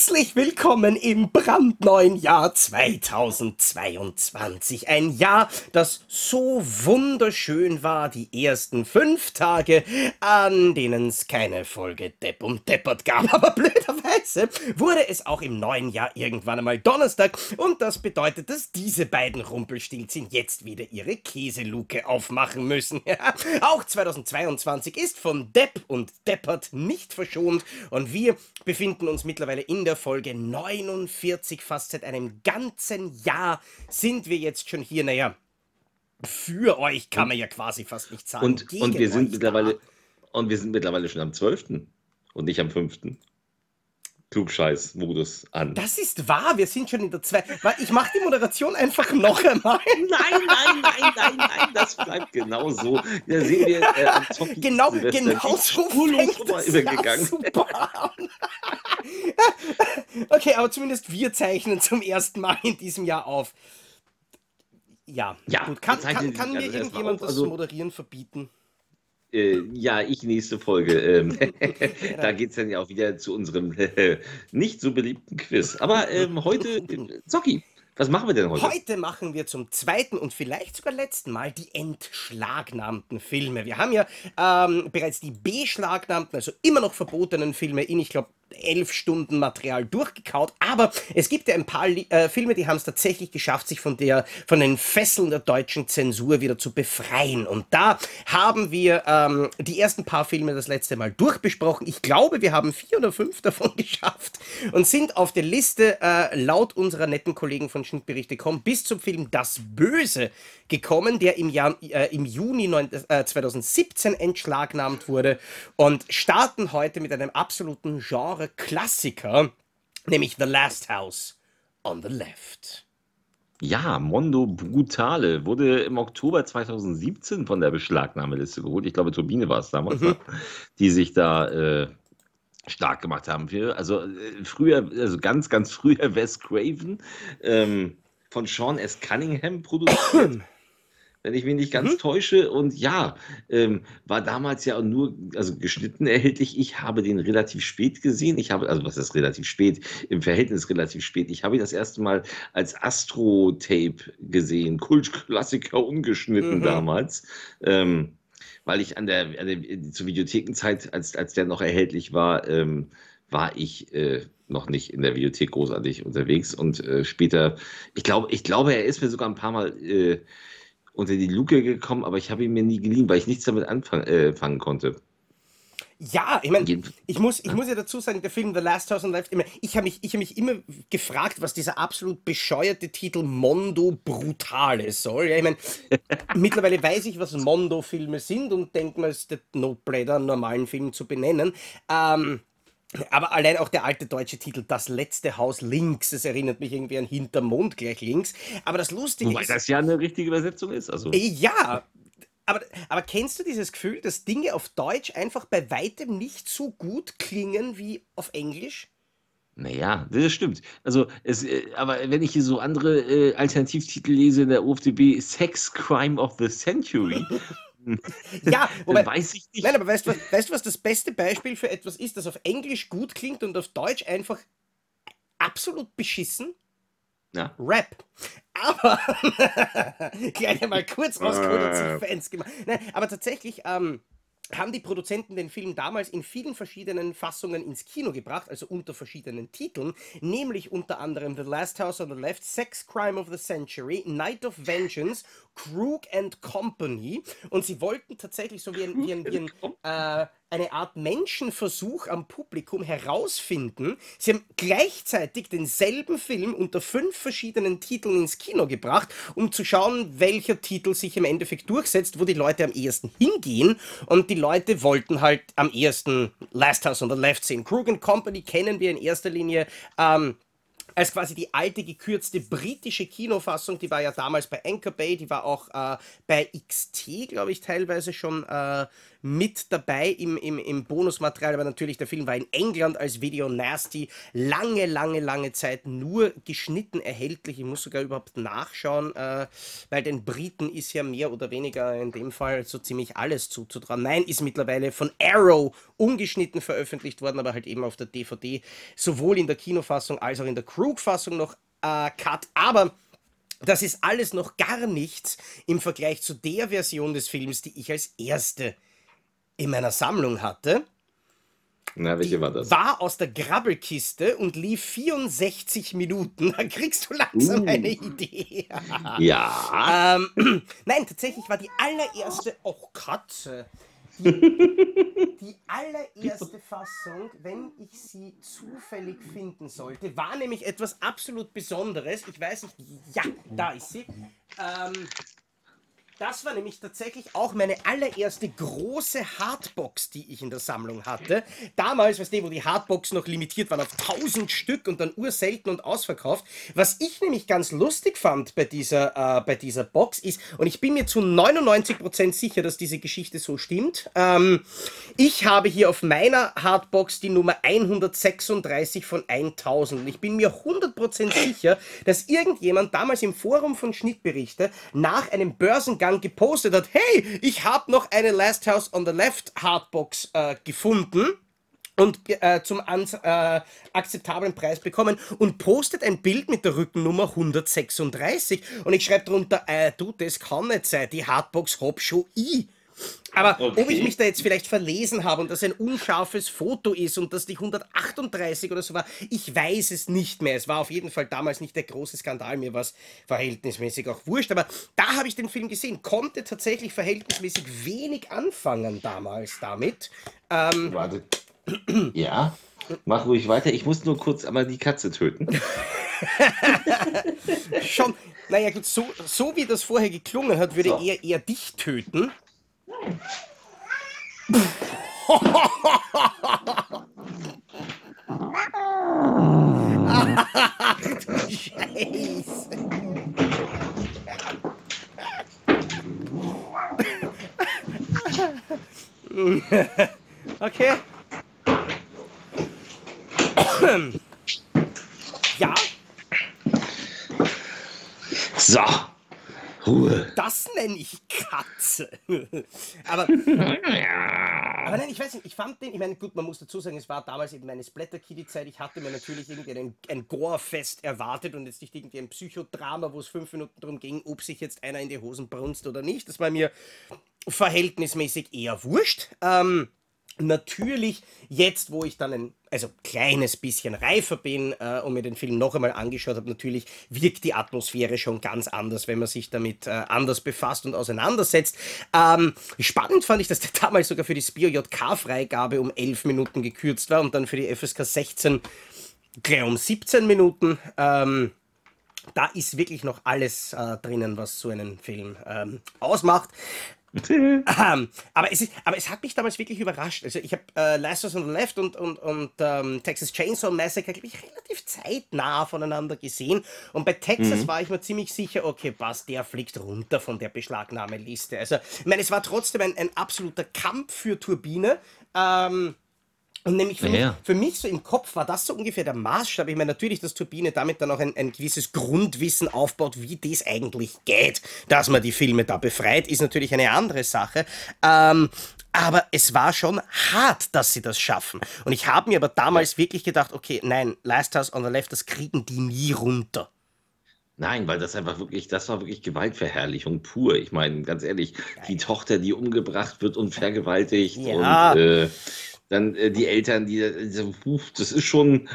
Herzlich willkommen im brandneuen Jahr 2022. Ein Jahr, das so wunderschön war, die ersten fünf Tage, an denen es keine Folge Depp und Deppert gab. Aber blöderweise wurde es auch im neuen Jahr irgendwann einmal Donnerstag und das bedeutet, dass diese beiden Rumpelstilzchen jetzt wieder ihre Käseluke aufmachen müssen. auch 2022 ist von Depp und Deppert nicht verschont und wir befinden uns mittlerweile in der Folge 49, fast seit einem ganzen Jahr sind wir jetzt schon hier. Naja, für euch kann man ja quasi fast nicht sagen. Und, und wir sind mittlerweile und wir sind mittlerweile schon am 12. und nicht am 5. Klugscheiß-Modus an. Das ist wahr, wir sind schon in der 2. Ich mache die Moderation einfach noch einmal. Nein, nein, nein, nein, nein, das bleibt genau so. Da sehen wir äh, am Genau, genau so fängt das übergegangen. super an. okay, aber zumindest wir zeichnen zum ersten Mal in diesem Jahr auf. Ja, ja gut. Kann, kann, kann mir irgendjemand das also, Moderieren verbieten? Äh, ja, ich nächste Folge. Ähm, da geht es dann ja auch wieder zu unserem äh, nicht so beliebten Quiz. Aber ähm, heute, äh, Zocki, was machen wir denn heute? Heute machen wir zum zweiten und vielleicht sogar letzten Mal die entschlagnahmten Filme. Wir haben ja ähm, bereits die beschlagnahmten, also immer noch verbotenen Filme in, ich glaube, elf Stunden Material durchgekaut. Aber es gibt ja ein paar äh, Filme, die haben es tatsächlich geschafft, sich von, der, von den Fesseln der deutschen Zensur wieder zu befreien. Und da haben wir ähm, die ersten paar Filme das letzte Mal durchbesprochen. Ich glaube, wir haben vier oder fünf davon geschafft und sind auf der Liste äh, laut unserer netten Kollegen von Schnittberichte.com bis zum Film Das Böse gekommen, der im, Jahr, äh, im Juni 9, äh, 2017 entschlagnahmt wurde und starten heute mit einem absoluten Genre Genre-Klassiker, nämlich The Last House on the Left. Ja, Mondo Brutale wurde im Oktober 2017 von der Beschlagnahmeliste geholt. Ich glaube, Turbine war es damals, mhm. die sich da äh, stark gemacht haben. Für, also äh, früher, also ganz, ganz früher Wes Craven ähm, von Sean S. Cunningham produziert. wenn ich mich nicht ganz mhm. täusche. Und ja, ähm, war damals ja nur, also geschnitten erhältlich. Ich habe den relativ spät gesehen. Ich habe, also was ist relativ spät? Im Verhältnis relativ spät. Ich habe ihn das erste Mal als Astro-Tape gesehen. Kultklassiker ungeschnitten mhm. damals. Ähm, weil ich an der, an der, zur Videothekenzeit, als, als der noch erhältlich war, ähm, war ich äh, noch nicht in der Videothek großartig unterwegs und äh, später, ich glaube, ich glaube, er ist mir sogar ein paar Mal äh, unter die Luke gekommen, aber ich habe ihn mir nie geliehen, weil ich nichts damit anfangen äh, konnte. Ja, ich meine, ich muss, ich muss ja dazu sagen, der Film The Last House on Life, ich habe mich, hab mich immer gefragt, was dieser absolut bescheuerte Titel Mondo Brutale soll. Ja, ich meine, mittlerweile weiß ich, was Mondo-Filme sind und denke mir, es ist der Notblätter, einen normalen Film zu benennen. Ähm, aber allein auch der alte deutsche Titel, Das letzte Haus links, es erinnert mich irgendwie an Hintermond gleich links. Aber das Lustige Wobei ist. Weil das ja eine richtige Übersetzung ist. Also. Äh, ja, aber, aber kennst du dieses Gefühl, dass Dinge auf Deutsch einfach bei weitem nicht so gut klingen wie auf Englisch? Naja, das stimmt. Also, es, äh, aber wenn ich hier so andere äh, Alternativtitel lese in der OFDB, Sex Crime of the Century, ja, wobei, weiß ich nicht. Nein, aber weißt du, weißt du, was das beste Beispiel für etwas ist, das auf Englisch gut klingt und auf Deutsch einfach absolut beschissen? Ja. Rap. Aber gleich einmal kurz rausgeholt und sich Fans gemacht. Nein, aber tatsächlich, ähm, haben die Produzenten den Film damals in vielen verschiedenen Fassungen ins Kino gebracht, also unter verschiedenen Titeln, nämlich unter anderem The Last House on the Left, Sex Crime of the Century, Night of Vengeance, Crook and Company. Und sie wollten tatsächlich so wie ein, wie ein, wie ein äh, eine Art Menschenversuch am Publikum herausfinden. Sie haben gleichzeitig denselben Film unter fünf verschiedenen Titeln ins Kino gebracht, um zu schauen, welcher Titel sich im Endeffekt durchsetzt, wo die Leute am ehesten hingehen. Und die Leute wollten halt am ehesten Last House on the Left sehen. Krug Company kennen wir in erster Linie. Ähm, als quasi die alte gekürzte britische Kinofassung, die war ja damals bei Anchor Bay, die war auch äh, bei XT, glaube ich, teilweise schon äh, mit dabei im, im, im Bonusmaterial, aber natürlich der Film war in England als Video Nasty lange, lange, lange Zeit nur geschnitten erhältlich. Ich muss sogar überhaupt nachschauen, äh, weil den Briten ist ja mehr oder weniger in dem Fall so ziemlich alles zuzutrauen. Nein, ist mittlerweile von Arrow ungeschnitten veröffentlicht worden, aber halt eben auf der DVD, sowohl in der Kinofassung als auch in der Krug-Fassung noch äh, Cut. Aber das ist alles noch gar nichts im Vergleich zu der Version des Films, die ich als erste in meiner Sammlung hatte. Na, welche war das? War aus der Grabbelkiste und lief 64 Minuten. Da kriegst du langsam uh. eine Idee. ja. Ähm, nein, tatsächlich war die allererste. Oh, Katze. Die, die, allererste Fassung, wenn ich sie zufällig finden sollte, war nämlich etwas absolut Besonderes. Ich weiß nicht, ja, da ist sie. Ähm, das war nämlich tatsächlich auch meine allererste große Hardbox, die ich in der Sammlung hatte. Damals, weißt du, wo die Hardboxen noch limitiert waren auf 1000 Stück und dann urselten und ausverkauft. Was ich nämlich ganz lustig fand bei dieser, äh, bei dieser Box ist, und ich bin mir zu 99% sicher, dass diese Geschichte so stimmt, ähm, ich habe hier auf meiner Hardbox die Nummer 136 von 1000. Und ich bin mir 100% sicher, dass irgendjemand damals im Forum von Schnittberichte nach einem Börsengang dann gepostet hat, hey, ich habe noch eine Last House on the Left Hardbox äh, gefunden und äh, zum äh, akzeptablen Preis bekommen und postet ein Bild mit der Rückennummer 136 und ich schreibe drunter, äh, du, das kann nicht sein, die Hardbox hab schon ich. Aber okay. ob ich mich da jetzt vielleicht verlesen habe und das ein unscharfes Foto ist und dass die 138 oder so war, ich weiß es nicht mehr. Es war auf jeden Fall damals nicht der große Skandal, mir war es verhältnismäßig auch wurscht. Aber da habe ich den Film gesehen, konnte tatsächlich verhältnismäßig wenig anfangen damals damit. Ähm, Warte. Ja, mach ruhig weiter. Ich muss nur kurz einmal die Katze töten. Schon, naja gut, so, so wie das vorher geklungen hat, würde so. er eher dich töten. Ach du Scheiße. Okay. ja. So. Ruhe. Das nenne ich Katze. aber, aber nein, ich weiß nicht, ich fand den, ich meine, gut, man muss dazu sagen, es war damals eben meine Splatter-Kitty-Zeit. Ich hatte mir natürlich irgendwie ein, Gore-Fest erwartet und jetzt nicht irgendwie ein Psychodrama, wo es fünf Minuten darum ging, ob sich jetzt einer in die Hosen brunst oder nicht. Das war mir verhältnismäßig eher wurscht. Ähm, Natürlich, jetzt, wo ich dann ein also kleines bisschen reifer bin äh, und mir den Film noch einmal angeschaut habe, natürlich wirkt die Atmosphäre schon ganz anders, wenn man sich damit äh, anders befasst und auseinandersetzt. Ähm, spannend fand ich, dass der damals sogar für die Spio JK-Freigabe um 11 Minuten gekürzt war und dann für die FSK 16 gleich um 17 Minuten. Ähm, da ist wirklich noch alles äh, drinnen, was so einen Film ähm, ausmacht. ähm, aber, es ist, aber es hat mich damals wirklich überrascht. Also ich habe äh, Last on the Left und, und, und ähm, Texas Chainsaw Massacre, glaube ich, relativ zeitnah voneinander gesehen. Und bei Texas mhm. war ich mir ziemlich sicher, okay, passt, der fliegt runter von der Beschlagnahmeliste. Also, ich meine, es war trotzdem ein, ein absoluter Kampf für Turbine. Ähm, und nämlich für, ja, mich, für mich so im Kopf war das so ungefähr der Maßstab. Ich meine, natürlich, dass Turbine damit dann auch ein, ein gewisses Grundwissen aufbaut, wie das eigentlich geht. Dass man die Filme da befreit, ist natürlich eine andere Sache. Ähm, aber es war schon hart, dass sie das schaffen. Und ich habe mir aber damals wirklich gedacht, okay, nein, Last House on the Left, das kriegen die nie runter. Nein, weil das einfach wirklich, das war wirklich Gewaltverherrlichung pur. Ich meine, ganz ehrlich, die Tochter, die umgebracht wird und vergewaltigt ja. und äh, dann äh, die Eltern, die, die das ist schon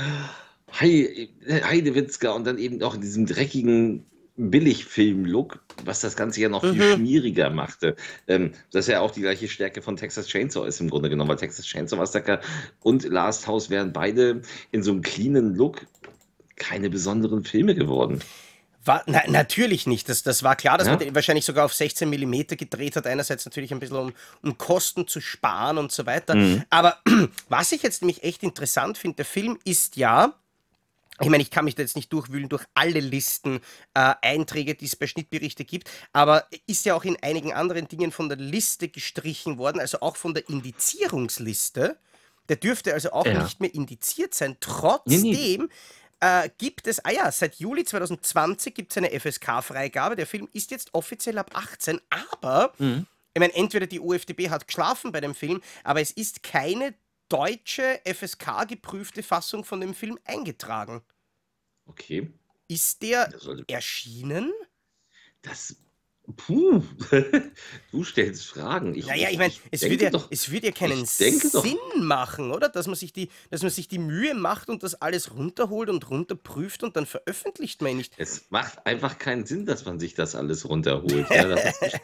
Heidewitzka und dann eben auch in diesem dreckigen Billigfilm-Look, was das Ganze ja noch mhm. viel schmieriger machte. Ähm, das ist ja auch die gleiche Stärke von Texas Chainsaw ist im Grunde genommen, weil Texas Chainsaw Massacre und Last House wären beide in so einem cleanen Look keine besonderen Filme geworden. War, na, natürlich nicht. Das, das war klar, dass ja. man den wahrscheinlich sogar auf 16 mm gedreht hat. Einerseits natürlich ein bisschen, um, um Kosten zu sparen und so weiter. Mhm. Aber was ich jetzt nämlich echt interessant finde, der Film ist ja ich meine, ich kann mich da jetzt nicht durchwühlen durch alle Listen, äh, Einträge, die es bei Schnittberichte gibt, aber ist ja auch in einigen anderen Dingen von der Liste gestrichen worden, also auch von der Indizierungsliste. Der dürfte also auch ja. nicht mehr indiziert sein. Trotzdem nee, nee. Äh, gibt es, ah ja, seit Juli 2020 gibt es eine FSK-Freigabe. Der Film ist jetzt offiziell ab 18, aber mhm. ich meine, entweder die UFDB hat geschlafen bei dem Film, aber es ist keine deutsche FSK-geprüfte Fassung von dem Film eingetragen. Okay. Ist der erschienen? Das Puh, du stellst Fragen. Ich, naja, ich meine, es, wird ja, es wird ja keinen Sinn doch. machen, oder? Dass man, sich die, dass man sich die Mühe macht und das alles runterholt und runterprüft und dann veröffentlicht man nicht. Es macht einfach keinen Sinn, dass man sich das alles runterholt. ja,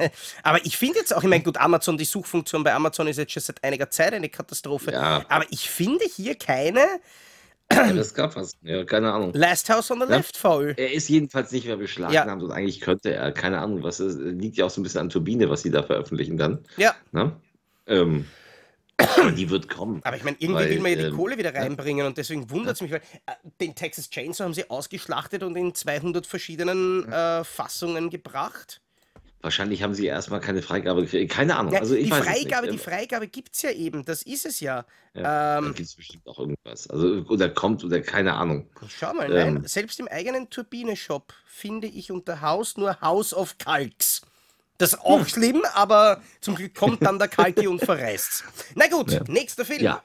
aber ich finde jetzt auch, ich meine, gut, Amazon, die Suchfunktion bei Amazon ist jetzt schon seit einiger Zeit eine Katastrophe. Ja. Aber ich finde hier keine ja, das gab was. Ja, keine Ahnung. Last House on the ja? Left, faul. Er ist jedenfalls nicht mehr beschlagnahmt ja. und eigentlich könnte er, keine Ahnung, was ist, liegt ja auch so ein bisschen an Turbine, was sie da veröffentlichen dann. Ja. Ne? Ähm, die wird kommen. Aber ich meine, irgendwie weil, will man ja die ähm, Kohle wieder reinbringen und deswegen wundert es mich, weil äh, den Texas Chainsaw haben sie ausgeschlachtet und in 200 verschiedenen äh, Fassungen gebracht. Wahrscheinlich haben sie erstmal keine Freigabe gekriegt. Keine Ahnung. Ja, also ich die, Freigabe, die Freigabe gibt es ja eben. Das ist es ja. ja ähm, gibt es bestimmt auch irgendwas. Also, oder kommt oder keine Ahnung. Schau mal, ähm, nein, selbst im eigenen Turbine-Shop finde ich unter Haus nur House of Kalks. Das ist auch hm. schlimm, aber zum Glück kommt dann der Kalki und verreist. Na gut, ja. nächster Film. Ja.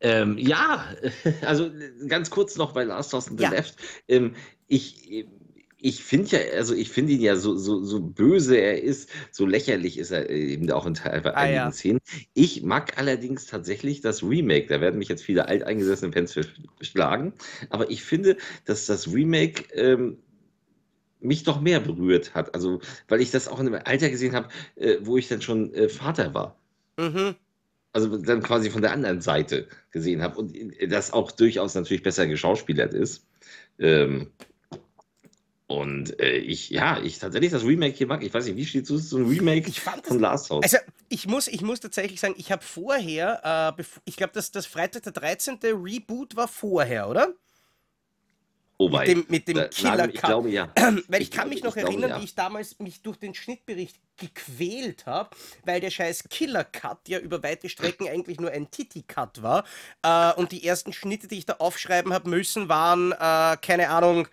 Ähm, ja, also ganz kurz noch bei Last House on the Left. Ähm, ich ich finde ja, also ich finde ihn ja so, so, so böse er ist, so lächerlich ist er eben auch in Teil ah, einigen ja. Szenen. Ich mag allerdings tatsächlich das Remake. Da werden mich jetzt viele alteingesessene Fans schlagen. Aber ich finde, dass das Remake ähm, mich doch mehr berührt hat. Also, weil ich das auch in einem Alter gesehen habe, äh, wo ich dann schon äh, Vater war. Mhm. Also dann quasi von der anderen Seite gesehen habe und äh, das auch durchaus natürlich besser geschauspielert ist. Ähm, und äh, ich, ja, ich tatsächlich das Remake hier mag. Ich weiß nicht, wie steht du zu einem Remake ich fand von Last House? Also, ich muss, ich muss tatsächlich sagen, ich habe vorher, äh, ich glaube, das, das Freitag der 13. Reboot war vorher, oder? Oh, mit dem, mit dem da, Killer Cut. Ich glaube ja. weil ich, ich kann mich noch erinnern, glaube, ja. wie ich damals mich durch den Schnittbericht gequält habe, weil der scheiß Killer Cut ja über weite Strecken eigentlich nur ein Titty Cut war. Äh, und die ersten Schnitte, die ich da aufschreiben habe müssen, waren, äh, keine Ahnung,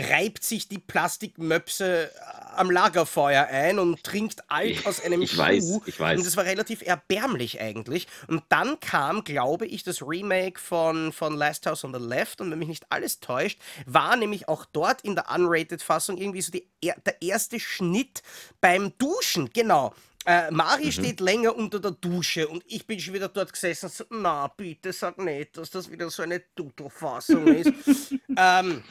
reibt sich die Plastikmöpse äh, am Lagerfeuer ein und trinkt Alk aus einem ich Schuh. Weiß, ich weiß. Und das war relativ erbärmlich eigentlich. Und dann kam, glaube ich, das Remake von, von Last House on the Left. Und wenn mich nicht alles täuscht, war nämlich auch dort in der Unrated-Fassung irgendwie so die, der erste Schnitt beim Duschen. Genau. Äh, Mari mhm. steht länger unter der Dusche und ich bin schon wieder dort gesessen und so, na bitte sag nicht, dass das wieder so eine Tuto-Fassung ist. ähm,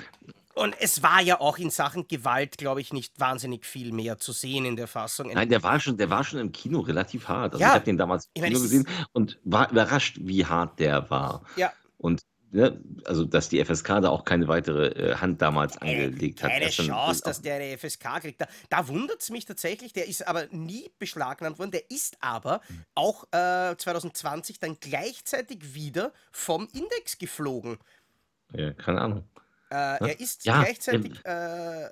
und es war ja auch in Sachen Gewalt, glaube ich, nicht wahnsinnig viel mehr zu sehen in der Fassung. Nein, der war schon, der war schon im Kino relativ hart. Also ja, ich habe den damals im Kino gesehen und war überrascht, wie hart der war. Ja. Und ne, also dass die FSK da auch keine weitere äh, Hand damals keine, angelegt hat. Keine Chance, dass der eine FSK kriegt. Da, da wundert es mich tatsächlich, der ist aber nie beschlagnahmt worden. Der ist aber auch äh, 2020 dann gleichzeitig wieder vom Index geflogen. Ja, keine Ahnung. Äh, er ist ja, gleichzeitig. Äh,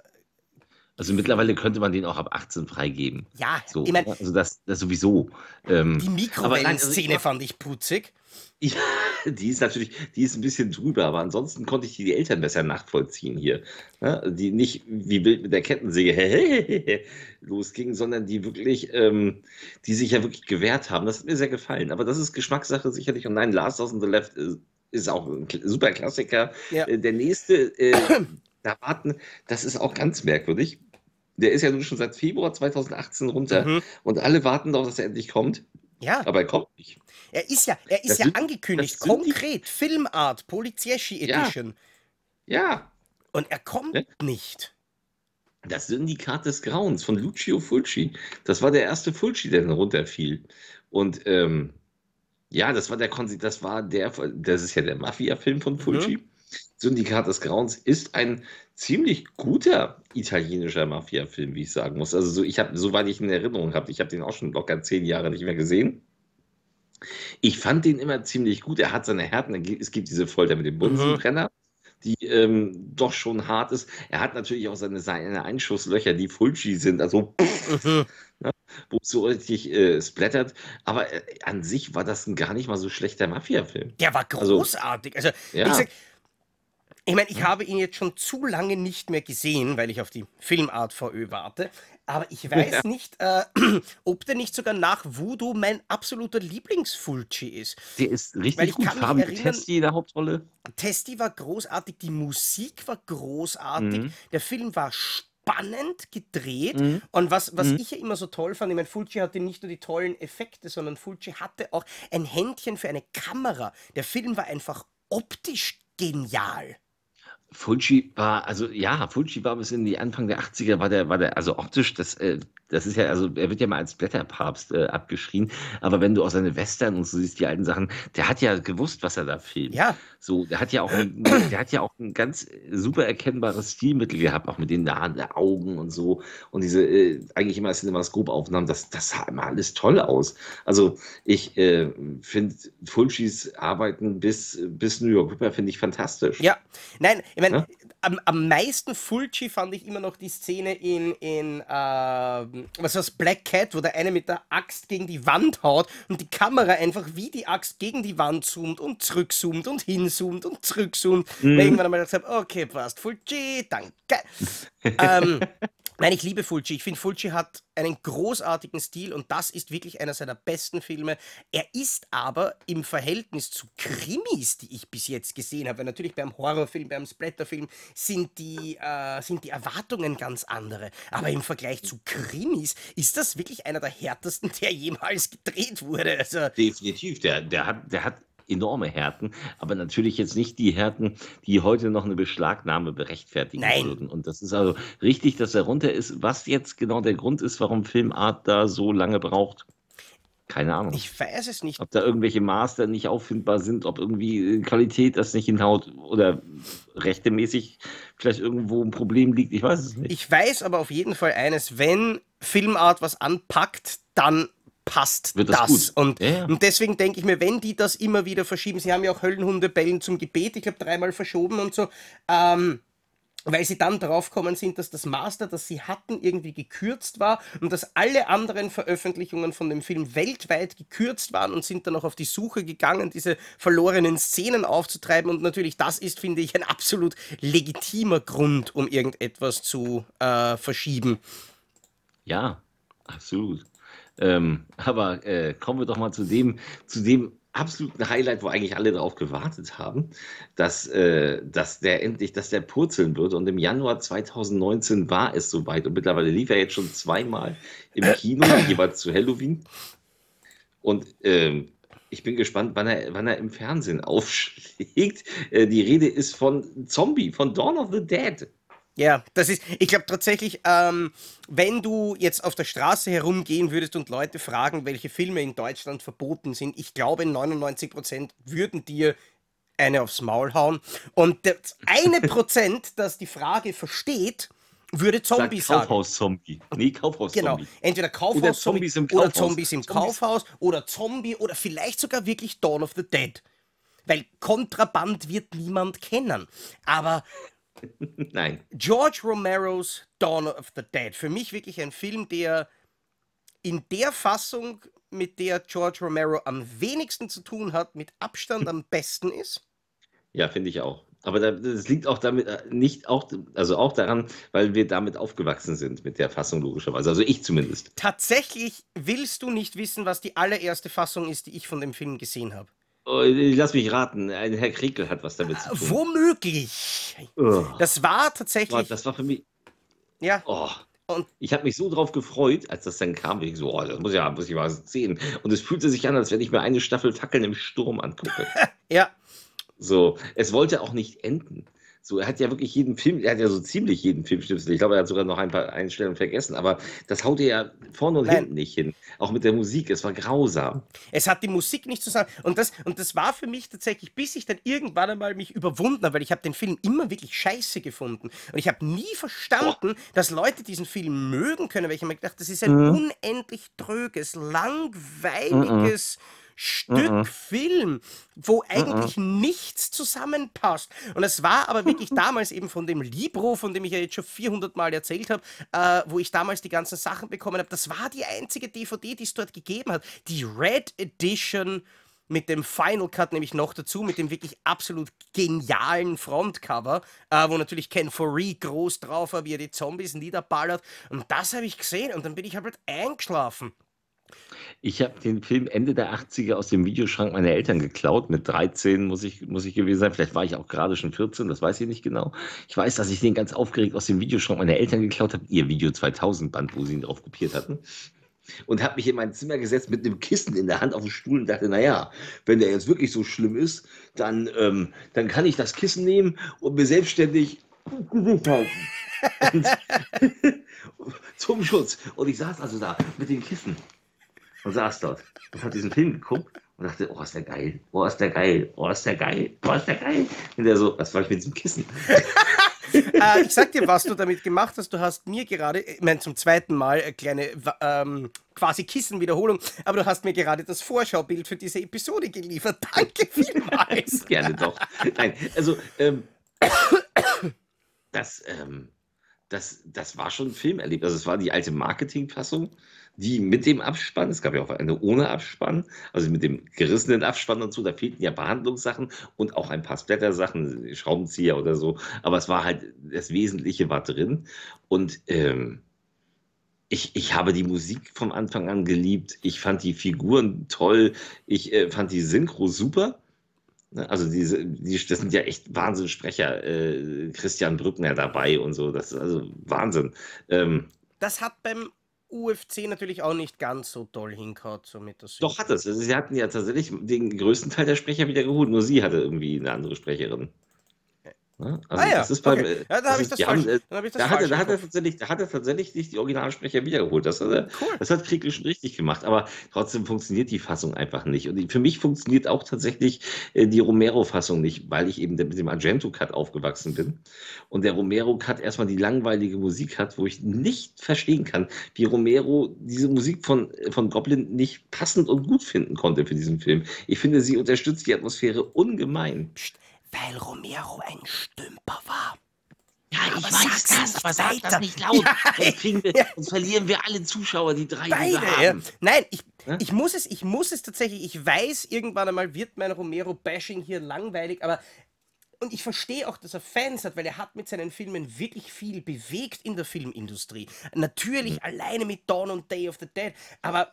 also mittlerweile könnte man den auch ab 18 freigeben. Ja, so, ich mein, also das, das sowieso. Ähm, die Mikrowellenszene also fand ich putzig. Ja, die ist natürlich, die ist ein bisschen drüber, aber ansonsten konnte ich die Eltern besser nachvollziehen hier. Ne? die nicht wie wild mit der Kettensäge losging, sondern die wirklich, ähm, die sich ja wirklich gewehrt haben. Das hat mir sehr gefallen. Aber das ist Geschmackssache sicherlich. Und nein, Last of the Left ist, ist auch ein super Klassiker. Ja. Äh, der nächste, äh, da warten, das ist auch ganz merkwürdig. Der ist ja nun schon seit Februar 2018 runter mhm. und alle warten darauf, dass er endlich kommt. Ja. Aber er kommt nicht. Er ist ja, er ist das ja sind, angekündigt, konkret, die... Filmart, Polizieschi Edition. Ja. ja. Und er kommt ja. nicht. Das Syndikat des Grauens von Lucio Fulci. Das war der erste Fulci, der dann runterfiel. Und ähm, ja, das war der Konsi das war der, das ist ja der Mafia-Film von Fulci. Mhm. Syndikat des Grauens ist ein ziemlich guter italienischer Mafia-Film, wie ich sagen muss. Also so, ich habe, soweit ich in Erinnerung habe, ich habe den auch schon locker zehn Jahre nicht mehr gesehen. Ich fand den immer ziemlich gut. Er hat seine Härten. Es gibt diese Folter mit dem Bunsenbrenner. Mhm. die ähm, doch schon hart ist. Er hat natürlich auch seine, seine Einschusslöcher, die Fulci sind, also pff, mhm. ne, wo es so richtig äh, splattert. Aber äh, an sich war das ein gar nicht mal so schlechter Mafia-Film. Der war also großartig. Also, ja. ich, sag, ich meine, ich habe ihn jetzt schon zu lange nicht mehr gesehen, weil ich auf die Filmart VÖ warte. Aber ich weiß ja. nicht, äh, ob der nicht sogar nach Voodoo mein absoluter Lieblingsfulci ist. Der ist richtig gut. Haben Testi in der Hauptrolle? Testi war großartig, die Musik war großartig, mhm. der Film war spannend gedreht. Mhm. Und was, was mhm. ich ja immer so toll fand, ich meine, Fulci hatte nicht nur die tollen Effekte, sondern Fulci hatte auch ein Händchen für eine Kamera. Der Film war einfach optisch genial. Fulci war, also ja, Fulci war bis in die Anfang der 80er, war der, war der, also optisch, das, äh, das ist ja, also er wird ja mal als Blätterpapst äh, abgeschrien, aber wenn du auch seine Western und so siehst, die alten Sachen, der hat ja gewusst, was er da filmt. Ja. So, der hat ja auch, ein, der hat ja auch ein ganz super erkennbares Stilmittel gehabt, auch mit den nahen der Augen und so und diese äh, eigentlich immer Cinemascope-Aufnahmen, das, das sah immer alles toll aus. Also ich äh, finde Fulcis Arbeiten bis, bis New York Ripper finde ich fantastisch. Ja, nein, ich meine, ja? Am, am meisten Fulci fand ich immer noch die Szene in, in äh, was war's, Black Cat, wo der eine mit der Axt gegen die Wand haut und die Kamera einfach wie die Axt gegen die Wand zoomt und zurückzoomt und hinzoomt und zurückzoomt. Mhm. Irgendwann einmal gesagt, okay, passt, Fulci, danke. ähm, Nein, ich liebe Fulci. Ich finde, Fulci hat einen großartigen Stil und das ist wirklich einer seiner besten Filme. Er ist aber im Verhältnis zu Krimis, die ich bis jetzt gesehen habe, natürlich beim Horrorfilm, beim Splatterfilm sind die, äh, sind die Erwartungen ganz andere. Aber im Vergleich zu Krimis ist das wirklich einer der härtesten, der jemals gedreht wurde. Also Definitiv. Der, der, hat, der hat enorme Härten, aber natürlich jetzt nicht die Härten, die heute noch eine Beschlagnahme berechtfertigen Nein. würden. Und das ist also richtig, dass er runter ist. Was jetzt genau der Grund ist, warum Filmart da so lange braucht, keine Ahnung. Ich weiß es nicht. Ob da irgendwelche Master nicht auffindbar sind, ob irgendwie Qualität das nicht hinhaut oder rechtemäßig vielleicht irgendwo ein Problem liegt. Ich weiß es nicht. Ich weiß aber auf jeden Fall eines, wenn Filmart was anpackt, dann passt Wird das. das. Und, ja, ja. und deswegen denke ich mir, wenn die das immer wieder verschieben, sie haben ja auch Höllenhunde bellen zum Gebet, ich glaube dreimal verschoben und so, ähm, weil sie dann draufgekommen sind, dass das Master, das sie hatten, irgendwie gekürzt war und dass alle anderen Veröffentlichungen von dem Film weltweit gekürzt waren und sind dann auch auf die Suche gegangen, diese verlorenen Szenen aufzutreiben. Und natürlich, das ist, finde ich, ein absolut legitimer Grund, um irgendetwas zu äh, verschieben. Ja, absolut. Ähm, aber äh, kommen wir doch mal zu dem, zu dem absoluten Highlight, wo eigentlich alle darauf gewartet haben, dass, äh, dass der endlich, dass der purzeln wird. Und im Januar 2019 war es soweit. Und mittlerweile lief er jetzt schon zweimal im Kino, jeweils zu Halloween. Und ähm, ich bin gespannt, wann er, wann er im Fernsehen aufschlägt. Äh, die Rede ist von Zombie, von Dawn of the Dead. Ja, das ist, ich glaube tatsächlich, ähm, wenn du jetzt auf der Straße herumgehen würdest und Leute fragen, welche Filme in Deutschland verboten sind, ich glaube 99% würden dir eine aufs Maul hauen. Und das eine Prozent, das die Frage versteht, würde Zombie sagen. Kaufhaus-Zombie. Nee, Kaufhaus-Zombie. Genau. Entweder Kaufhaus-Zombie oder, oder Zombies im. Kaufhaus oder Zombie oder vielleicht sogar wirklich Dawn of the Dead. Weil Kontraband wird niemand kennen. Aber Nein. George Romeros Dawn of the Dead. Für mich wirklich ein Film, der in der Fassung, mit der George Romero am wenigsten zu tun hat, mit Abstand am besten ist. Ja, finde ich auch. Aber das liegt auch damit äh, nicht auch, also auch daran, weil wir damit aufgewachsen sind mit der Fassung logischerweise. Also ich zumindest. Tatsächlich willst du nicht wissen, was die allererste Fassung ist, die ich von dem Film gesehen habe. Oh, lass mich raten, ein Herr Kriekel hat was damit zu tun. Womöglich. Oh. Das war tatsächlich. Das war für mich. Ja. Oh. Und ich habe mich so drauf gefreut, als das dann kam, ich so, oh, das muss, ja, muss ich mal sehen. Und es fühlte sich an, als wenn ich mir eine Staffel Fackeln im Sturm angucke. ja. So, es wollte auch nicht enden. So, er hat ja wirklich jeden Film, er hat ja so ziemlich jeden Filmschnipsel. Ich glaube, er hat sogar noch ein paar Einstellungen vergessen, aber das haut er ja vorne und Nein. hinten nicht hin. Auch mit der Musik, es war grausam. Es hat die Musik nicht zusammen. Und das, und das war für mich tatsächlich, bis ich dann irgendwann einmal mich überwunden habe, weil ich habe den Film immer wirklich scheiße gefunden. Und ich habe nie verstanden, Boah. dass Leute diesen Film mögen können, weil ich habe mir gedacht, das ist ein mhm. unendlich tröges, langweiliges. Mhm Stück mhm. Film, wo eigentlich mhm. nichts zusammenpasst. Und es war aber wirklich damals eben von dem Libro, von dem ich ja jetzt schon 400 Mal erzählt habe, äh, wo ich damals die ganzen Sachen bekommen habe, das war die einzige DVD, die es dort gegeben hat. Die Red Edition mit dem Final Cut nämlich noch dazu, mit dem wirklich absolut genialen Frontcover, äh, wo natürlich Ken Foree groß drauf war, wie er die Zombies niederballert. Und das habe ich gesehen und dann bin ich halt eingeschlafen. Ich habe den Film Ende der 80er aus dem Videoschrank meiner Eltern geklaut. Mit 13 muss ich, muss ich gewesen sein. Vielleicht war ich auch gerade schon 14, das weiß ich nicht genau. Ich weiß, dass ich den ganz aufgeregt aus dem Videoschrank meiner Eltern geklaut habe. Ihr Video 2000 Band, wo sie ihn drauf kopiert hatten und habe mich in mein Zimmer gesetzt mit einem Kissen in der Hand auf dem Stuhl und dachte, naja, wenn der jetzt wirklich so schlimm ist, dann, ähm, dann kann ich das Kissen nehmen und mir selbstständig Gesicht halten. zum Schutz. Und ich saß also da mit dem Kissen und saß dort und habe diesen Film geguckt und dachte, oh, ist der geil, oh, ist der geil, oh, ist der geil, oh, ist der geil. Und der so, was war ich mit diesem Kissen? äh, ich sag dir, was du damit gemacht hast. Du hast mir gerade, ich meine zum zweiten Mal, eine kleine ähm, quasi Kissenwiederholung, aber du hast mir gerade das Vorschaubild für diese Episode geliefert. Danke vielmals. Gerne doch. Nein, also ähm, das, ähm, das, das war schon ein Filmerlebnis. Also es war die alte Marketingfassung die mit dem Abspann, es gab ja auch eine ohne Abspann, also mit dem gerissenen Abspann und so, da fehlten ja Behandlungssachen und auch ein paar Splatter-Sachen, Schraubenzieher oder so, aber es war halt, das Wesentliche war drin und ähm, ich, ich habe die Musik vom Anfang an geliebt, ich fand die Figuren toll, ich äh, fand die Synchro super. Ne, also diese, die, das sind ja echt Wahnsinnssprecher, äh, Christian Brückner dabei und so, das ist also Wahnsinn. Ähm, das hat beim UFC natürlich auch nicht ganz so toll hinkaut, so mit der Doch hat es. Also sie hatten ja tatsächlich den größten Teil der Sprecher wieder geholt, nur sie hatte irgendwie eine andere Sprecherin. Ne? Also ah ja, das ist beim, okay. ja, da habe ich das falsch. Haben, äh, da, ich das da, hatte, da, hat er tatsächlich, da hat er tatsächlich nicht die Originalsprecher wiedergeholt. Das, hat er, cool. das hat Kriegel schon richtig gemacht, aber trotzdem funktioniert die Fassung einfach nicht. Und für mich funktioniert auch tatsächlich äh, die Romero-Fassung nicht, weil ich eben mit dem Argento-Cut aufgewachsen bin. Und der Romero-Cut erstmal die langweilige Musik hat, wo ich nicht verstehen kann, wie Romero diese Musik von, von Goblin nicht passend und gut finden konnte für diesen Film. Ich finde, sie unterstützt die Atmosphäre ungemein. Psst weil Romero ein Stümper war. Ja, ich aber weiß das, aber sag das nicht laut. Ja, sonst, wir, ja. sonst, verlieren wir alle Zuschauer, die drei Beide, die ja. Nein, ich, ich, muss es, ich muss es tatsächlich, ich weiß, irgendwann einmal wird mein Romero-Bashing hier langweilig, aber und ich verstehe auch, dass er Fans hat, weil er hat mit seinen Filmen wirklich viel bewegt in der Filmindustrie. Natürlich mhm. alleine mit Dawn und Day of the Dead, aber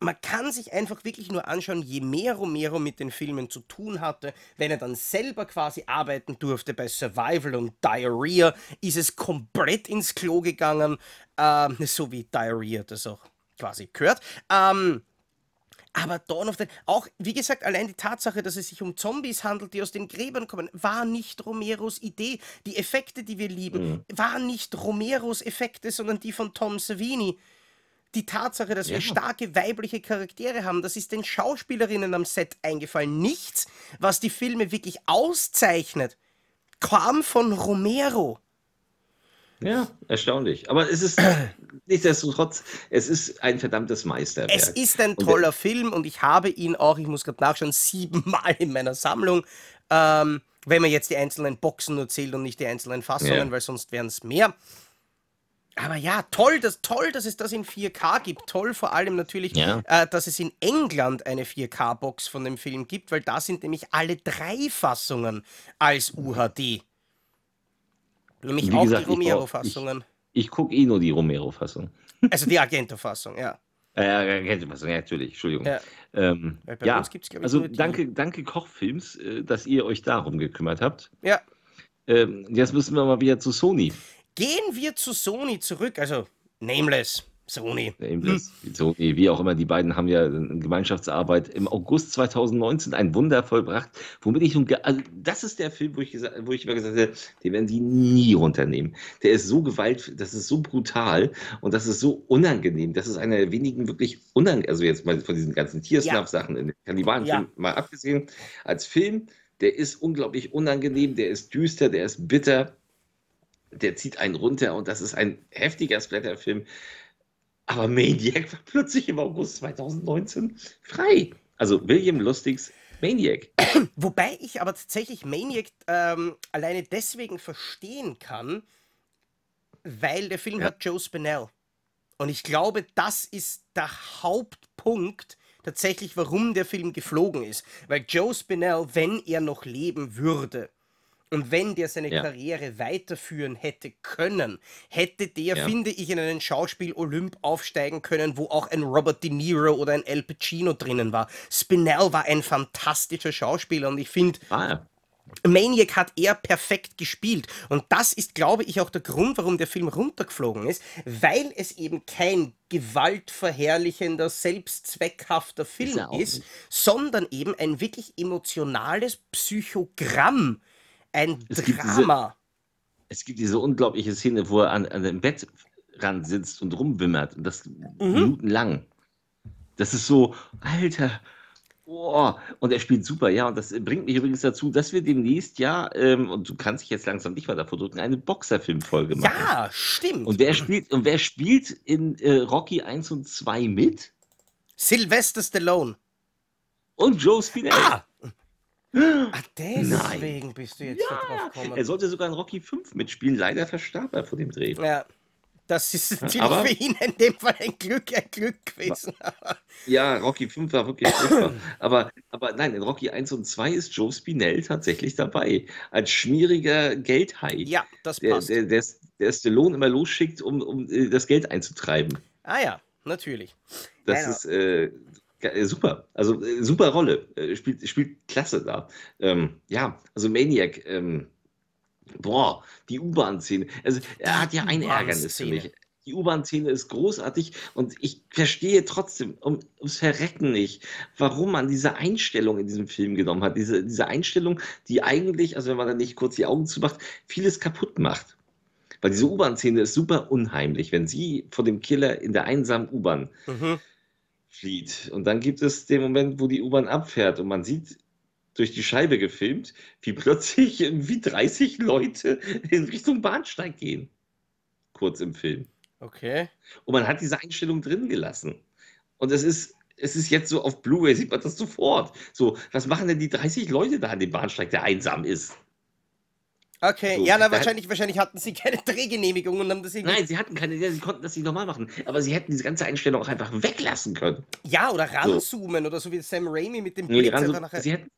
man kann sich einfach wirklich nur anschauen, je mehr Romero mit den Filmen zu tun hatte, wenn er dann selber quasi arbeiten durfte bei Survival und Diarrhea, ist es komplett ins Klo gegangen, äh, so wie Diarrhea das auch quasi gehört. Ähm, aber Dawn of the auch wie gesagt, allein die Tatsache, dass es sich um Zombies handelt, die aus den Gräbern kommen, war nicht Romeros Idee. Die Effekte, die wir lieben, mhm. waren nicht Romeros Effekte, sondern die von Tom Savini die Tatsache, dass ja. wir starke weibliche Charaktere haben, das ist den Schauspielerinnen am Set eingefallen. Nichts, was die Filme wirklich auszeichnet, kam von Romero. Ja, erstaunlich. Aber es ist nichtsdestotrotz, es ist ein verdammtes Meisterwerk. Es ist ein toller und Film und ich habe ihn auch, ich muss gerade nachschauen, siebenmal in meiner Sammlung. Ähm, wenn man jetzt die einzelnen Boxen nur zählt und nicht die einzelnen Fassungen, ja. weil sonst wären es mehr. Aber ja, toll, dass, toll, dass es das in 4K gibt. Toll vor allem natürlich, ja. äh, dass es in England eine 4K-Box von dem Film gibt, weil da sind nämlich alle drei Fassungen als UHD. Nämlich Wie auch gesagt, die Romero-Fassungen. Ich, ich gucke eh nur die Romero-Fassung. Also die Argento-Fassung, ja. Äh, Argento-Fassung, ja, natürlich, Entschuldigung. Ja, ähm, ja. also danke, danke Kochfilms, äh, dass ihr euch darum gekümmert habt. Ja. Ähm, jetzt müssen wir mal wieder zu Sony. Gehen wir zu Sony zurück, also Nameless. Sony. Nameless, hm. Sony, wie auch immer, die beiden haben ja eine Gemeinschaftsarbeit im August 2019 ein Wunder vollbracht, womit ich nun, also das ist der Film, wo ich, gesagt, wo ich immer gesagt habe, den werden sie nie runternehmen. Der ist so gewalt, das ist so brutal und das ist so unangenehm. Das ist einer der wenigen wirklich unangenehm, also jetzt mal von diesen ganzen Tiersnuff-Sachen in den Kannibalenfilm ja. mal abgesehen, als Film, der ist unglaublich unangenehm, der ist düster, der ist bitter, der zieht einen runter und das ist ein heftiger Splatterfilm. Aber Maniac war plötzlich im August 2019 frei. Also William Lustigs Maniac. Wobei ich aber tatsächlich Maniac ähm, alleine deswegen verstehen kann, weil der Film ja. hat Joe Spinell. Und ich glaube, das ist der Hauptpunkt tatsächlich, warum der Film geflogen ist. Weil Joe Spinell, wenn er noch leben würde, und wenn der seine ja. Karriere weiterführen hätte können, hätte der, ja. finde ich, in einen Schauspiel-Olymp aufsteigen können, wo auch ein Robert De Niro oder ein El Pacino drinnen war. Spinell war ein fantastischer Schauspieler und ich finde, ah, ja. Maniac hat er perfekt gespielt. Und das ist, glaube ich, auch der Grund, warum der Film runtergeflogen ist, weil es eben kein gewaltverherrlichender, selbstzweckhafter Film ist, ist sondern eben ein wirklich emotionales Psychogramm ein es Drama. Gibt diese, es gibt diese unglaubliche Szene, wo er an, an dem Bettrand sitzt und rumwimmert. Und das mhm. minutenlang. Das ist so, Alter, Oh, und er spielt super, ja. Und das bringt mich übrigens dazu, dass wir demnächst ja, ähm, und du kannst dich jetzt langsam nicht weiter vordrücken, eine Boxerfilmfolge machen. Ja, stimmt. Und wer spielt, und wer spielt in äh, Rocky 1 und 2 mit? Sylvester Stallone. Und Joe Spinell. Ah, Ach, deswegen Nein. bist du jetzt ja, drauf gekommen. Er sollte sogar in Rocky 5 mitspielen. Leider verstarb er vor dem Dreh. Ja. Das ist aber, für ihn in dem Fall ein Glück, ein Glück gewesen. ja, Rocky 5 war wirklich furchtbar. aber, aber nein, in Rocky 1 und 2 ist Joe Spinell tatsächlich dabei. Als schmieriger Geldhai. Ja, das passt. Der, der, der Stallone immer losschickt, um, um äh, das Geld einzutreiben. Ah ja, natürlich. Das Nein, ist, äh, super, also äh, super Rolle, äh, spielt, spielt klasse da. Ähm, ja, also Maniac, ähm, boah, die U-Bahn-Szene. Also er hat ja ein Ärgernis für mich. Die U-Bahn-Szene ist großartig und ich verstehe trotzdem um, ums Verrecken nicht, warum man diese Einstellung in diesem Film genommen hat. Diese, diese Einstellung, die eigentlich, also wenn man da nicht kurz die Augen zumacht, vieles kaputt macht. Weil diese U-Bahn-Szene ist super unheimlich, wenn sie vor dem Killer in der einsamen U-Bahn mhm flieht. Und dann gibt es den Moment, wo die U-Bahn abfährt und man sieht durch die Scheibe gefilmt, wie plötzlich irgendwie 30 Leute in Richtung Bahnsteig gehen. Kurz im Film. Okay. Und man hat diese Einstellung drin gelassen. Und es ist, es ist jetzt so auf Blu-ray, sieht man das sofort. So, was machen denn die 30 Leute da an dem Bahnsteig, der einsam ist? Okay, so, ja, na, wahrscheinlich, wahrscheinlich hatten sie keine Drehgenehmigung und haben das irgendwie. Nein, sie hatten keine, sie konnten das nicht normal machen. Aber sie hätten diese ganze Einstellung auch einfach weglassen können. Ja, oder ranzoomen so. oder so wie Sam Raimi mit dem nee, Blitz nachher. Sie hätten,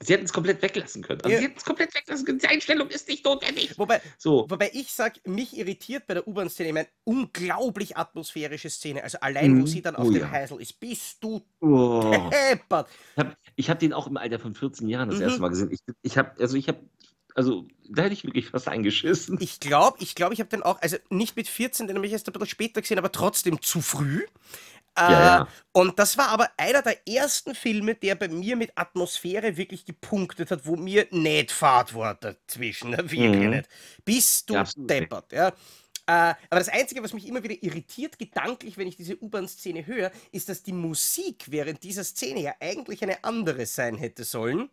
Sie hätten es komplett weglassen können. Also ja. Sie hätten es komplett weglassen können. Die Einstellung ist nicht notwendig. Wobei, so. wobei ich sage, mich irritiert bei der U-Bahn-Szene, ich meine, unglaublich atmosphärische Szene. Also allein, mhm. wo sie dann auf oh, dem ja. Heisel ist, bist du oh. deppert. Ich habe hab den auch im Alter von 14 Jahren das mhm. erste Mal gesehen. Ich, ich habe, also ich habe also da hätte ich wirklich fast eingeschissen. Ich glaube, ich glaube, ich habe den auch, also nicht mit 14, den habe ich erst ein bisschen später gesehen, aber trotzdem zu früh. Ja, ja. Äh, und das war aber einer der ersten Filme, der bei mir mit Atmosphäre wirklich gepunktet hat, wo mir nicht Fahrt war dazwischen. Ne? Wirklich mhm. nicht. Bist du ja, deppert. Ja. Äh, aber das Einzige, was mich immer wieder irritiert, gedanklich, wenn ich diese U-Bahn-Szene höre, ist, dass die Musik während dieser Szene ja eigentlich eine andere sein hätte sollen.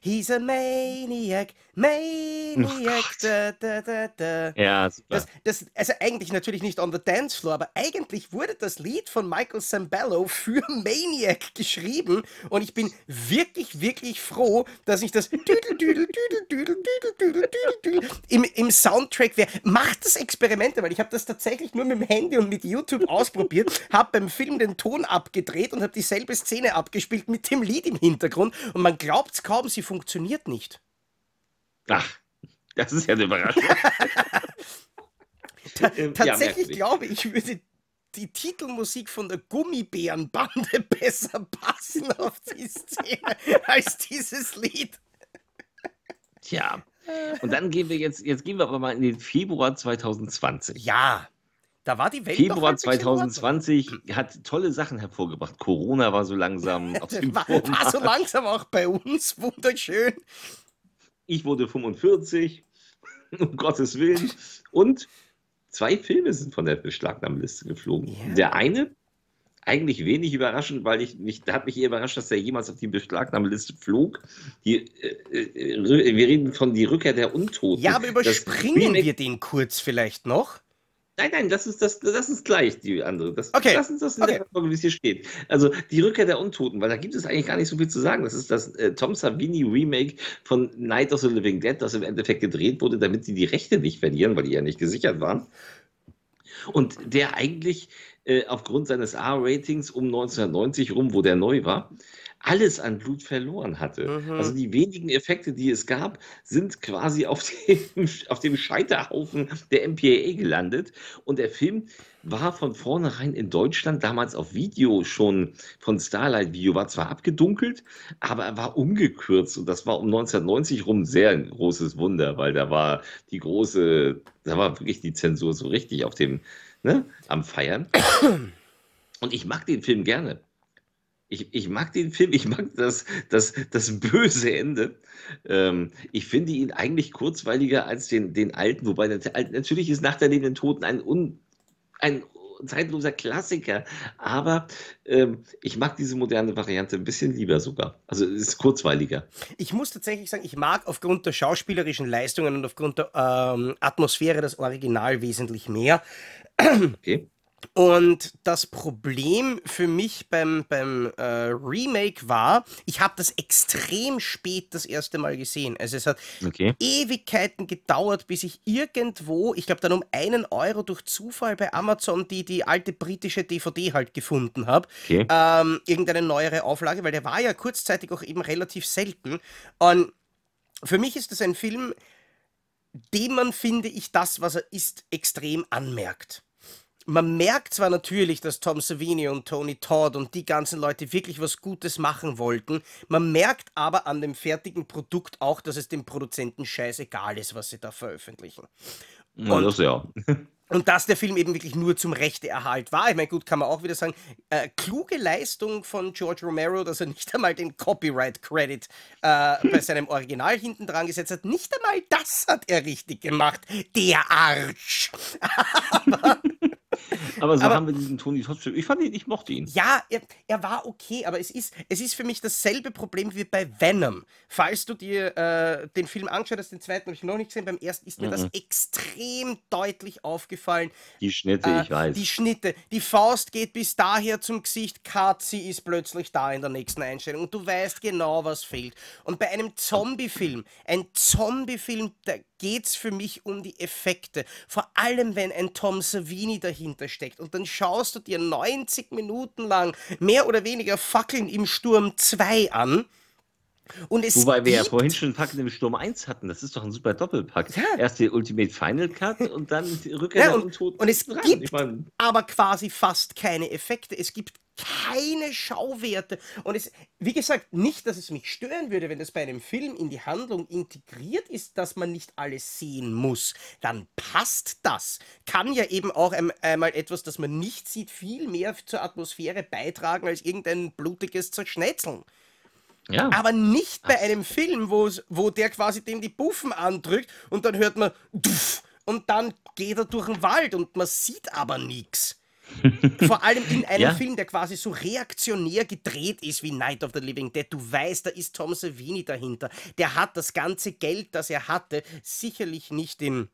He's a maniac, maniac. Da, da, da, da. Ja, super. Das, das, also eigentlich natürlich nicht on the dance floor, aber eigentlich wurde das Lied von Michael Sambello für Maniac geschrieben und ich bin wirklich, wirklich froh, dass ich das im, im Soundtrack wäre. Macht das Experimente, weil ich habe das tatsächlich nur mit dem Handy und mit YouTube ausprobiert, habe beim Film den Ton abgedreht und habe dieselbe Szene abgespielt mit dem Lied im Hintergrund und man glaubt es kaum, sie funktioniert nicht. Ach, das ist ja eine Überraschung. Ta ähm, tatsächlich ja, glaube ich, würde die Titelmusik von der Gummibärenbande besser passen auf die Szene als dieses Lied. Tja. Und dann gehen wir jetzt, jetzt gehen wir aber mal in den Februar 2020. Ja. Da war die Welt Februar 2020 hat tolle Sachen hervorgebracht. Corona war so langsam auf dem war, war so langsam auch bei uns. Wunderschön. Ich wurde 45, um Gottes Willen. Und zwei Filme sind von der Beschlagnahmeliste geflogen. Yeah. Der eine, eigentlich wenig überraschend, weil ich mich, da hat mich eher überrascht, dass der jemals auf die Beschlagnahmeliste flog. Die, äh, äh, wir reden von die Rückkehr der Untoten. Ja, aber überspringen wir den kurz vielleicht noch? Nein, nein, das ist, das, das ist gleich die andere. Das, okay. Lass uns das in okay. der Folge, wie es hier steht. Also die Rückkehr der Untoten, weil da gibt es eigentlich gar nicht so viel zu sagen. Das ist das äh, Tom Savini Remake von Night of the Living Dead, das im Endeffekt gedreht wurde, damit sie die Rechte nicht verlieren, weil die ja nicht gesichert waren. Und der eigentlich äh, aufgrund seines A-Ratings um 1990 rum, wo der neu war, alles an Blut verloren hatte. Mhm. Also die wenigen Effekte, die es gab, sind quasi auf dem, auf dem Scheiterhaufen der MPAA gelandet. Und der Film war von vornherein in Deutschland damals auf Video schon von Starlight Video, war zwar abgedunkelt, aber er war umgekürzt. Und das war um 1990 rum sehr ein großes Wunder, weil da war die große, da war wirklich die Zensur so richtig auf dem, ne, am Feiern. Und ich mag den Film gerne. Ich, ich mag den Film, ich mag das, das, das böse Ende. Ähm, ich finde ihn eigentlich kurzweiliger als den, den alten, wobei natürlich ist Nach der lebenden Toten ein, un, ein zeitloser Klassiker, aber ähm, ich mag diese moderne Variante ein bisschen lieber sogar. Also es ist kurzweiliger. Ich muss tatsächlich sagen, ich mag aufgrund der schauspielerischen Leistungen und aufgrund der ähm, Atmosphäre das Original wesentlich mehr. Okay. Und das Problem für mich beim, beim äh, Remake war, ich habe das extrem spät das erste Mal gesehen. Also es hat okay. Ewigkeiten gedauert, bis ich irgendwo, ich glaube dann um einen Euro durch Zufall bei Amazon die, die alte britische DVD halt gefunden habe. Okay. Ähm, irgendeine neuere Auflage, weil der war ja kurzzeitig auch eben relativ selten. Und für mich ist das ein Film, dem man, finde ich, das, was er ist, extrem anmerkt man merkt zwar natürlich, dass Tom Savini und Tony Todd und die ganzen Leute wirklich was Gutes machen wollten, man merkt aber an dem fertigen Produkt auch, dass es dem Produzenten scheißegal ist, was sie da veröffentlichen. Ja, und, das ja. Und dass der Film eben wirklich nur zum Rechteerhalt war. Ich meine, gut, kann man auch wieder sagen, äh, kluge Leistung von George Romero, dass er nicht einmal den Copyright-Credit äh, bei seinem Original hinten dran gesetzt hat. Nicht einmal das hat er richtig gemacht, der Arsch. aber, aber so aber, haben wir diesen Tony Todd Ich fand ihn, ich mochte ihn. Ja, er, er, war okay, aber es ist, es ist für mich dasselbe Problem wie bei Venom. Falls du dir äh, den Film angeschaut hast, den zweiten habe ich noch nicht gesehen, beim ersten ist mir mhm. das extrem deutlich aufgefallen. Die Schnitte, äh, ich weiß. Die Schnitte. Die Faust geht bis daher zum Gesicht, sie ist plötzlich da in der nächsten Einstellung und du weißt genau, was fehlt. Und bei einem Zombie-Film, ein Zombie-Film, da geht es für mich um die Effekte. Vor allem, wenn ein Tom Savini dahinter steckt. Und dann schaust du dir 90 Minuten lang mehr oder weniger Fackeln im Sturm 2 an. Und es Wobei wir ja vorhin schon Fackeln im Sturm 1 hatten. Das ist doch ein super Doppelpack. Ja. Erst die Ultimate Final Cut und dann die Rückkehr ja, und, und, und es dran. gibt ich mein, aber quasi fast keine Effekte. Es gibt keine Schauwerte. Und es, wie gesagt, nicht, dass es mich stören würde, wenn das bei einem Film in die Handlung integriert ist, dass man nicht alles sehen muss. Dann passt das. Kann ja eben auch einmal etwas, das man nicht sieht, viel mehr zur Atmosphäre beitragen als irgendein blutiges Zerschnetzeln. Ja. Aber nicht bei einem Film, wo der quasi dem die Buffen andrückt und dann hört man und dann geht er durch den Wald und man sieht aber nichts. Vor allem in einem ja. Film, der quasi so reaktionär gedreht ist wie Night of the Living Dead. Du weißt, da ist Tom Savini dahinter. Der hat das ganze Geld, das er hatte, sicherlich nicht in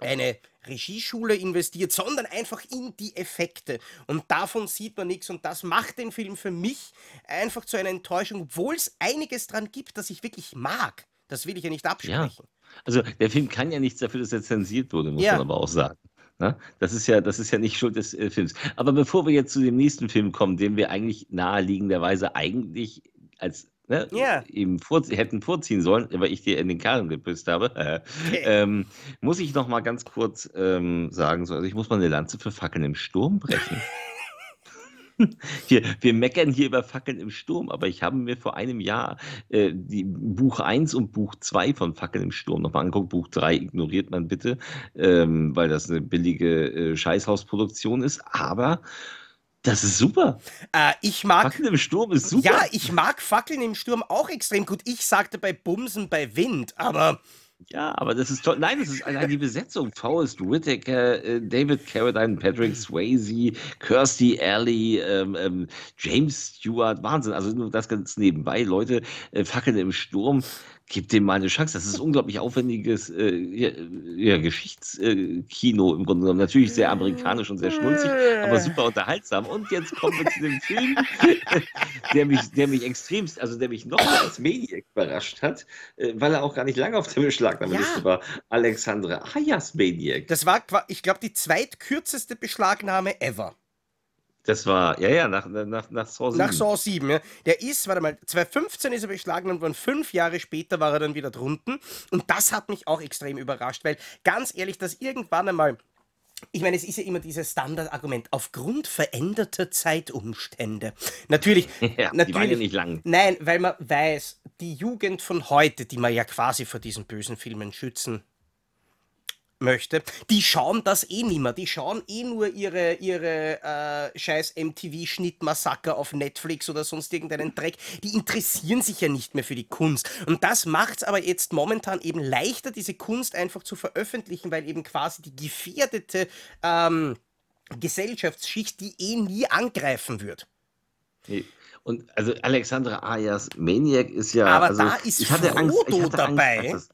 eine Regieschule investiert, sondern einfach in die Effekte. Und davon sieht man nichts. Und das macht den Film für mich einfach zu einer Enttäuschung, obwohl es einiges dran gibt, das ich wirklich mag. Das will ich ja nicht absprechen. Ja. Also der Film kann ja nichts dafür, dass er zensiert wurde, muss ja. man aber auch sagen. Ne? Das, ist ja, das ist ja nicht Schuld des äh, Films. Aber bevor wir jetzt zu dem nächsten Film kommen, den wir eigentlich naheliegenderweise eigentlich als ne, yeah. eben vor, hätten vorziehen sollen, weil ich dir in den Karren gepüsst habe, äh, ähm, muss ich noch mal ganz kurz ähm, sagen, so, also ich muss mal eine Lanze für Fackeln im Sturm brechen. Wir, wir meckern hier über Fackeln im Sturm, aber ich habe mir vor einem Jahr äh, die Buch 1 und Buch 2 von Fackeln im Sturm nochmal angeguckt. Buch 3 ignoriert man bitte, ähm, weil das eine billige äh, Scheißhausproduktion ist, aber das ist super. Äh, ich mag. Fackeln im Sturm ist super. Ja, ich mag Fackeln im Sturm auch extrem gut. Ich sagte bei Bumsen bei Wind, aber ja, aber das ist toll. Nein, das ist allein die Besetzung. Forrest Whitaker, äh, David Carradine, Patrick Swayze, Kirstie Alley, ähm, ähm, James Stewart. Wahnsinn. Also nur das ganz nebenbei. Leute, äh, Fackeln im Sturm Gib dem mal eine Chance. Das ist unglaublich aufwendiges äh, ja, ja, Geschichtskino im Grunde genommen. Natürlich sehr amerikanisch und sehr schnulzig, aber super unterhaltsam. Und jetzt kommen wir zu dem Film, der mich, der mich extremst, also der mich noch als Maniac überrascht hat, äh, weil er auch gar nicht lange auf der Beschlagnahmeliste ja. war. Alexandra Hayas Maniac. Das war, ich glaube, die zweitkürzeste Beschlagnahme ever. Das war, ja, ja, nach, nach, nach Saw 7. Nach Saw 7, ja. Der ist, warte mal, 2015 ist er beschlagnahmt worden, fünf Jahre später war er dann wieder drunten. Und das hat mich auch extrem überrascht, weil ganz ehrlich, dass irgendwann einmal ich meine, es ist ja immer dieses Standardargument, aufgrund veränderter Zeitumstände. Natürlich, ja, natürlich. Die waren ja nicht lang. Nein, weil man weiß, die Jugend von heute, die man ja quasi vor diesen bösen Filmen schützen möchte, die schauen das eh nimmer. Die schauen eh nur ihre, ihre äh, scheiß MTV-Schnittmassaker auf Netflix oder sonst irgendeinen Dreck. Die interessieren sich ja nicht mehr für die Kunst. Und das macht es aber jetzt momentan eben leichter, diese Kunst einfach zu veröffentlichen, weil eben quasi die gefährdete ähm, Gesellschaftsschicht die eh nie angreifen wird. Nee. Und also Alexandra Ayas Maniac ist ja. Aber also, da ist Frodo Angst, dabei. Angst,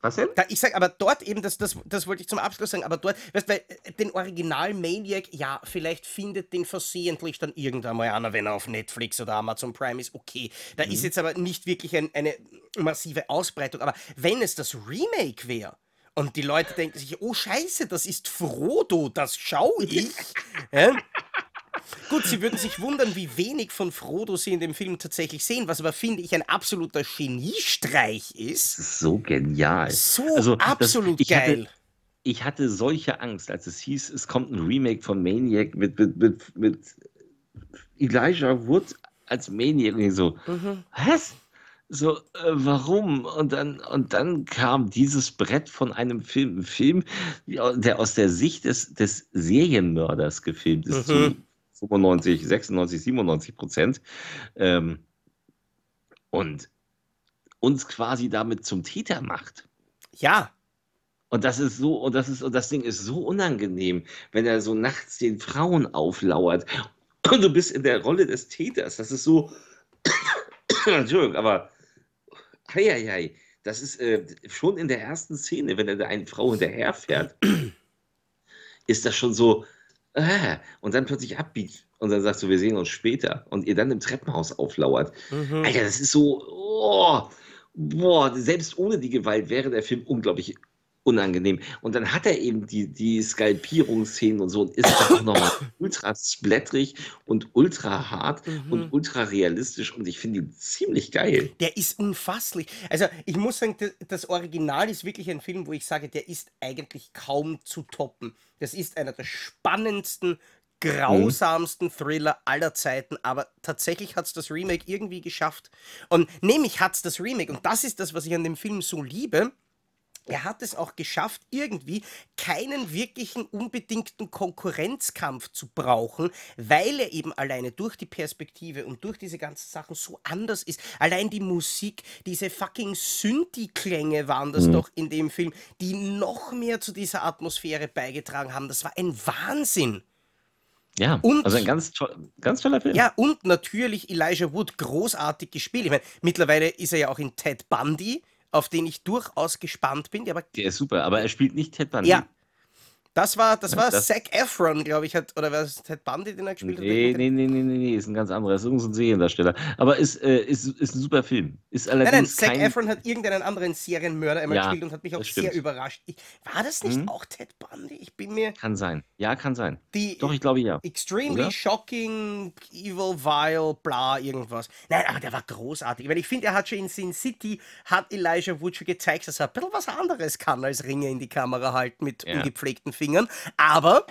was denn? Da, ich sag, aber dort eben, das, das, das wollte ich zum Abschluss sagen, aber dort, weißt du, äh, den Original Maniac, ja, vielleicht findet den versehentlich dann irgendwann mal einer, wenn er auf Netflix oder Amazon Prime ist, okay. Da mhm. ist jetzt aber nicht wirklich ein, eine massive Ausbreitung, aber wenn es das Remake wäre, und die Leute denken sich, oh Scheiße, das ist Frodo, das schaue ich. ja? Gut, Sie würden sich wundern, wie wenig von Frodo Sie in dem Film tatsächlich sehen, was aber, finde ich, ein absoluter Geniestreich ist. So genial. So also, absolut das, ich geil. Hatte, ich hatte solche Angst, als es hieß, es kommt ein Remake von Maniac mit, mit, mit, mit Elijah Wood als Maniac. Und ich so, mhm. was? So, äh, warum? Und dann, und dann kam dieses Brett von einem Film, ein Film, der aus der Sicht des, des Serienmörders gefilmt ist, mhm. 95, 96, 97 Prozent. Ähm, und uns quasi damit zum Täter macht. Ja. Und das ist so, und das ist, und das Ding ist so unangenehm, wenn er so nachts den Frauen auflauert und du bist in der Rolle des Täters. Das ist so. Entschuldigung, aber. Hei. Das ist äh, schon in der ersten Szene, wenn er da eine Frau hinterherfährt, ist das schon so, äh, und dann plötzlich abbiegt und dann sagst du, wir sehen uns später und ihr dann im Treppenhaus auflauert. Mhm. Alter, das ist so, oh, boah, selbst ohne die Gewalt wäre der Film unglaublich unangenehm. Und dann hat er eben die, die Skalpierungsszenen und so und ist auch nochmal ultra splättrig und ultra hart mhm. und ultra realistisch und ich finde ihn ziemlich geil. Der ist unfasslich. Also ich muss sagen, das Original ist wirklich ein Film, wo ich sage, der ist eigentlich kaum zu toppen. Das ist einer der spannendsten, grausamsten Thriller aller Zeiten, aber tatsächlich hat es das Remake irgendwie geschafft. Und nämlich hat es das Remake, und das ist das, was ich an dem Film so liebe, er hat es auch geschafft, irgendwie keinen wirklichen unbedingten Konkurrenzkampf zu brauchen, weil er eben alleine durch die Perspektive und durch diese ganzen Sachen so anders ist. Allein die Musik, diese fucking Synthi-Klänge waren das mhm. doch in dem Film, die noch mehr zu dieser Atmosphäre beigetragen haben. Das war ein Wahnsinn. Ja, und, also ein ganz, toll, ganz toller Film. Ja, und natürlich Elijah Wood großartig gespielt. Ich meine, mittlerweile ist er ja auch in Ted Bundy auf den ich durchaus gespannt bin. Der, der ist super, aber er spielt nicht Ted Bundy. Ja, das war, das war das Zac Efron, glaube ich, hat, oder war es Ted Bundy, den er gespielt nee, hat? Nee, nee, nee, nee, nee, ist ein ganz anderer, ist irgendein Seriendarsteller. Aber ist, äh, ist, ist ein super Film. Ist allerdings nein, nein, Zac kein... Efron hat irgendeinen anderen Serienmörder einmal ja, gespielt und hat mich auch sehr überrascht. Ich, war das nicht hm? auch Ted Bundy? Ich bin mir... Kann sein. Ja, kann sein. Die Doch, ich glaube ja. Extremely oder? shocking, evil, vile, bla, irgendwas. Nein, aber der war großartig. Weil ich finde, er hat schon in Sin City, hat Elijah Wood schon gezeigt, dass er ein bisschen was anderes kann, als Ringe in die Kamera halten mit ja. ungepflegten Fingern. Aber aber,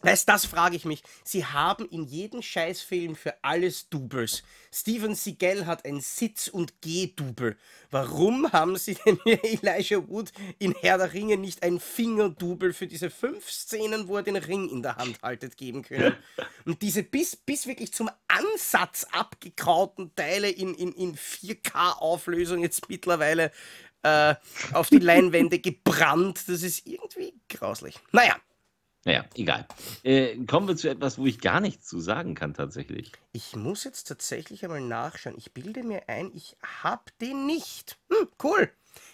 weißt das frage ich mich, sie haben in jedem Scheißfilm für alles Doubles. Steven Seagal hat ein Sitz- und Geh-Double. Warum haben sie denn Elijah Wood in Herr der Ringe nicht ein Fingerdouble für diese fünf Szenen, wo er den Ring in der Hand haltet, geben können? Und diese bis, bis wirklich zum Ansatz abgekrauten Teile in, in, in 4K-Auflösung jetzt mittlerweile äh, auf die Leinwände gebrannt. Das ist irgendwie grauslich. Naja. Naja, egal. Äh, kommen wir zu etwas, wo ich gar nichts zu sagen kann tatsächlich. Ich muss jetzt tatsächlich einmal nachschauen. Ich bilde mir ein, ich habe den nicht. Hm, cool.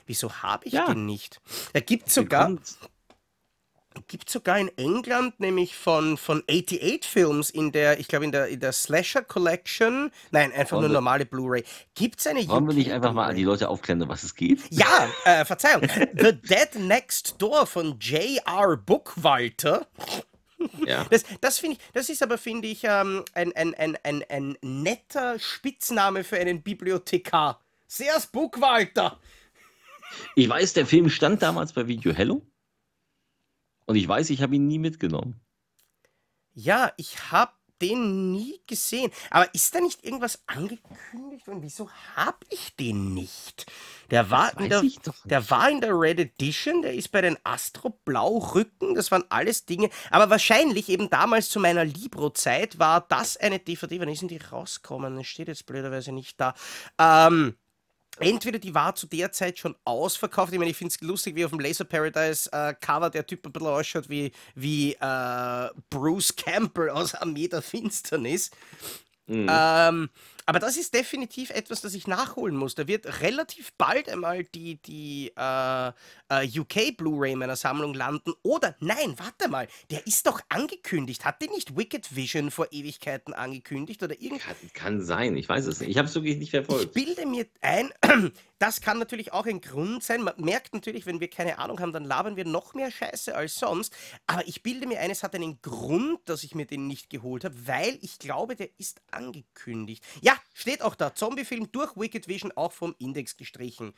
Wieso habe ich ja. den nicht? Da gibt es sogar, gibt sogar in England, nämlich von, von 88 Films in der, ich glaube in der, in der Slasher Collection, nein, einfach wollen nur normale Blu-ray. Gibt es eine Wollen wir nicht einfach mal die Leute aufklären, was es geht? Ja, äh, Verzeihung. The Dead Next Door von J.R. Bookwalter. Ja. Das, das finde ich, das ist aber, finde ich, ähm, ein, ein, ein, ein, ein netter Spitzname für einen Bibliothekar. Sehr's Bookwalter. Ich weiß, der Film stand damals bei Video Hello. Und ich weiß, ich habe ihn nie mitgenommen. Ja, ich habe den nie gesehen. Aber ist da nicht irgendwas angekündigt und wieso habe ich den nicht? Der war, in der, der war in der Red Edition, der ist bei den Astro Blau Rücken, das waren alles Dinge. Aber wahrscheinlich eben damals zu meiner Libro-Zeit war das eine DVD. Wann ist denn die rausgekommen? Das steht jetzt blöderweise nicht da. Ähm, entweder die war zu der Zeit schon ausverkauft. Ich meine, ich finde es lustig, wie auf dem Laser Paradise äh, Cover der Typ ein bisschen ausschaut wie, wie äh, Bruce Campbell aus Armee der Finsternis. Mhm. Ähm, aber das ist definitiv etwas, das ich nachholen muss. Da wird relativ bald einmal die, die äh, äh, UK Blu-ray meiner Sammlung landen. Oder nein, warte mal, der ist doch angekündigt. Hat der nicht Wicked Vision vor Ewigkeiten angekündigt oder irgend? Kann, kann sein, ich weiß es nicht. Ich habe es wirklich nicht verfolgt. Ich bilde mir ein, das kann natürlich auch ein Grund sein. Man merkt natürlich, wenn wir keine Ahnung haben, dann labern wir noch mehr Scheiße als sonst. Aber ich bilde mir ein, es hat einen Grund, dass ich mir den nicht geholt habe, weil ich glaube, der ist angekündigt. Ja, steht auch da. Zombiefilm durch Wicked Vision auch vom Index gestrichen.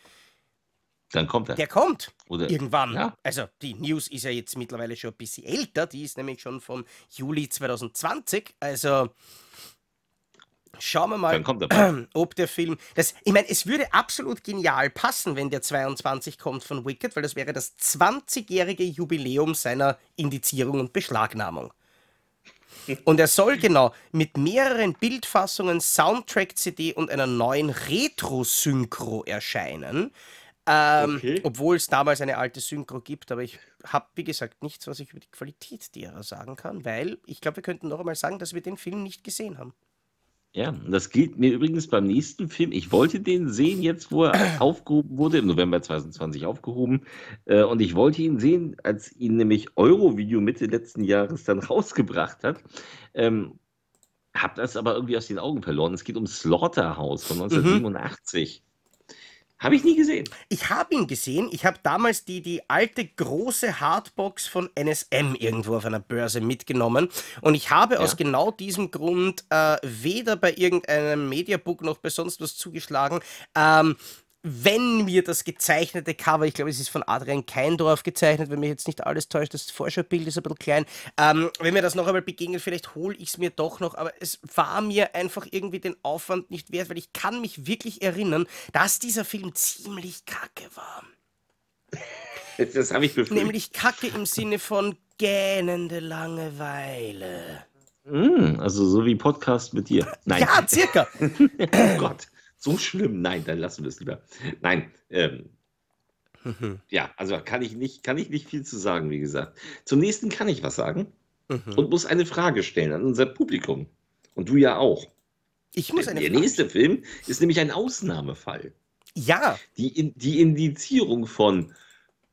Dann kommt er. Der kommt Oder, irgendwann. Ja. Also die News ist ja jetzt mittlerweile schon ein bisschen älter. Die ist nämlich schon vom Juli 2020. Also schauen wir mal, ob der Film. Das, ich meine, es würde absolut genial passen, wenn der 22 kommt von Wicked, weil das wäre das 20-jährige Jubiläum seiner Indizierung und Beschlagnahmung. Und er soll genau mit mehreren Bildfassungen, Soundtrack-CD und einer neuen Retro-Synchro erscheinen. Ähm, okay. Obwohl es damals eine alte Synchro gibt, aber ich habe, wie gesagt, nichts, was ich über die Qualität derer sagen kann, weil ich glaube, wir könnten noch einmal sagen, dass wir den Film nicht gesehen haben. Ja, das gilt mir übrigens beim nächsten Film. Ich wollte den sehen, jetzt wo er aufgehoben wurde, im November 2020 aufgehoben. Äh, und ich wollte ihn sehen, als ihn nämlich Eurovideo Mitte letzten Jahres dann rausgebracht hat. Ähm, hab das aber irgendwie aus den Augen verloren. Es geht um Slaughterhouse von 1987. Mhm. Habe ich nie gesehen. Ich habe ihn gesehen. Ich habe damals die, die alte große Hardbox von NSM irgendwo auf einer Börse mitgenommen. Und ich habe ja. aus genau diesem Grund äh, weder bei irgendeinem Mediabook noch bei sonst was zugeschlagen. Ähm, wenn mir das gezeichnete Cover, ich glaube, es ist von Adrian Keindorf gezeichnet, wenn mich jetzt nicht alles täuscht, das Vorschaubild ist ein bisschen klein. Ähm, wenn mir das noch einmal begegnet, vielleicht hole ich es mir doch noch, aber es war mir einfach irgendwie den Aufwand nicht wert, weil ich kann mich wirklich erinnern, dass dieser Film ziemlich kacke war. Das habe ich befürchtet. Nämlich kacke im Sinne von gähnende Langeweile. Mm, also so wie Podcast mit dir. Nein. Ja, circa. oh Gott so schlimm. Nein, dann lassen wir es lieber. Nein, ähm, mhm. ja, also kann ich, nicht, kann ich nicht viel zu sagen, wie gesagt. Zum nächsten kann ich was sagen mhm. und muss eine Frage stellen an unser Publikum. Und du ja auch. Ich muss eine Der Frage nächste Film ist nämlich ein Ausnahmefall. Ja. Die, die Indizierung von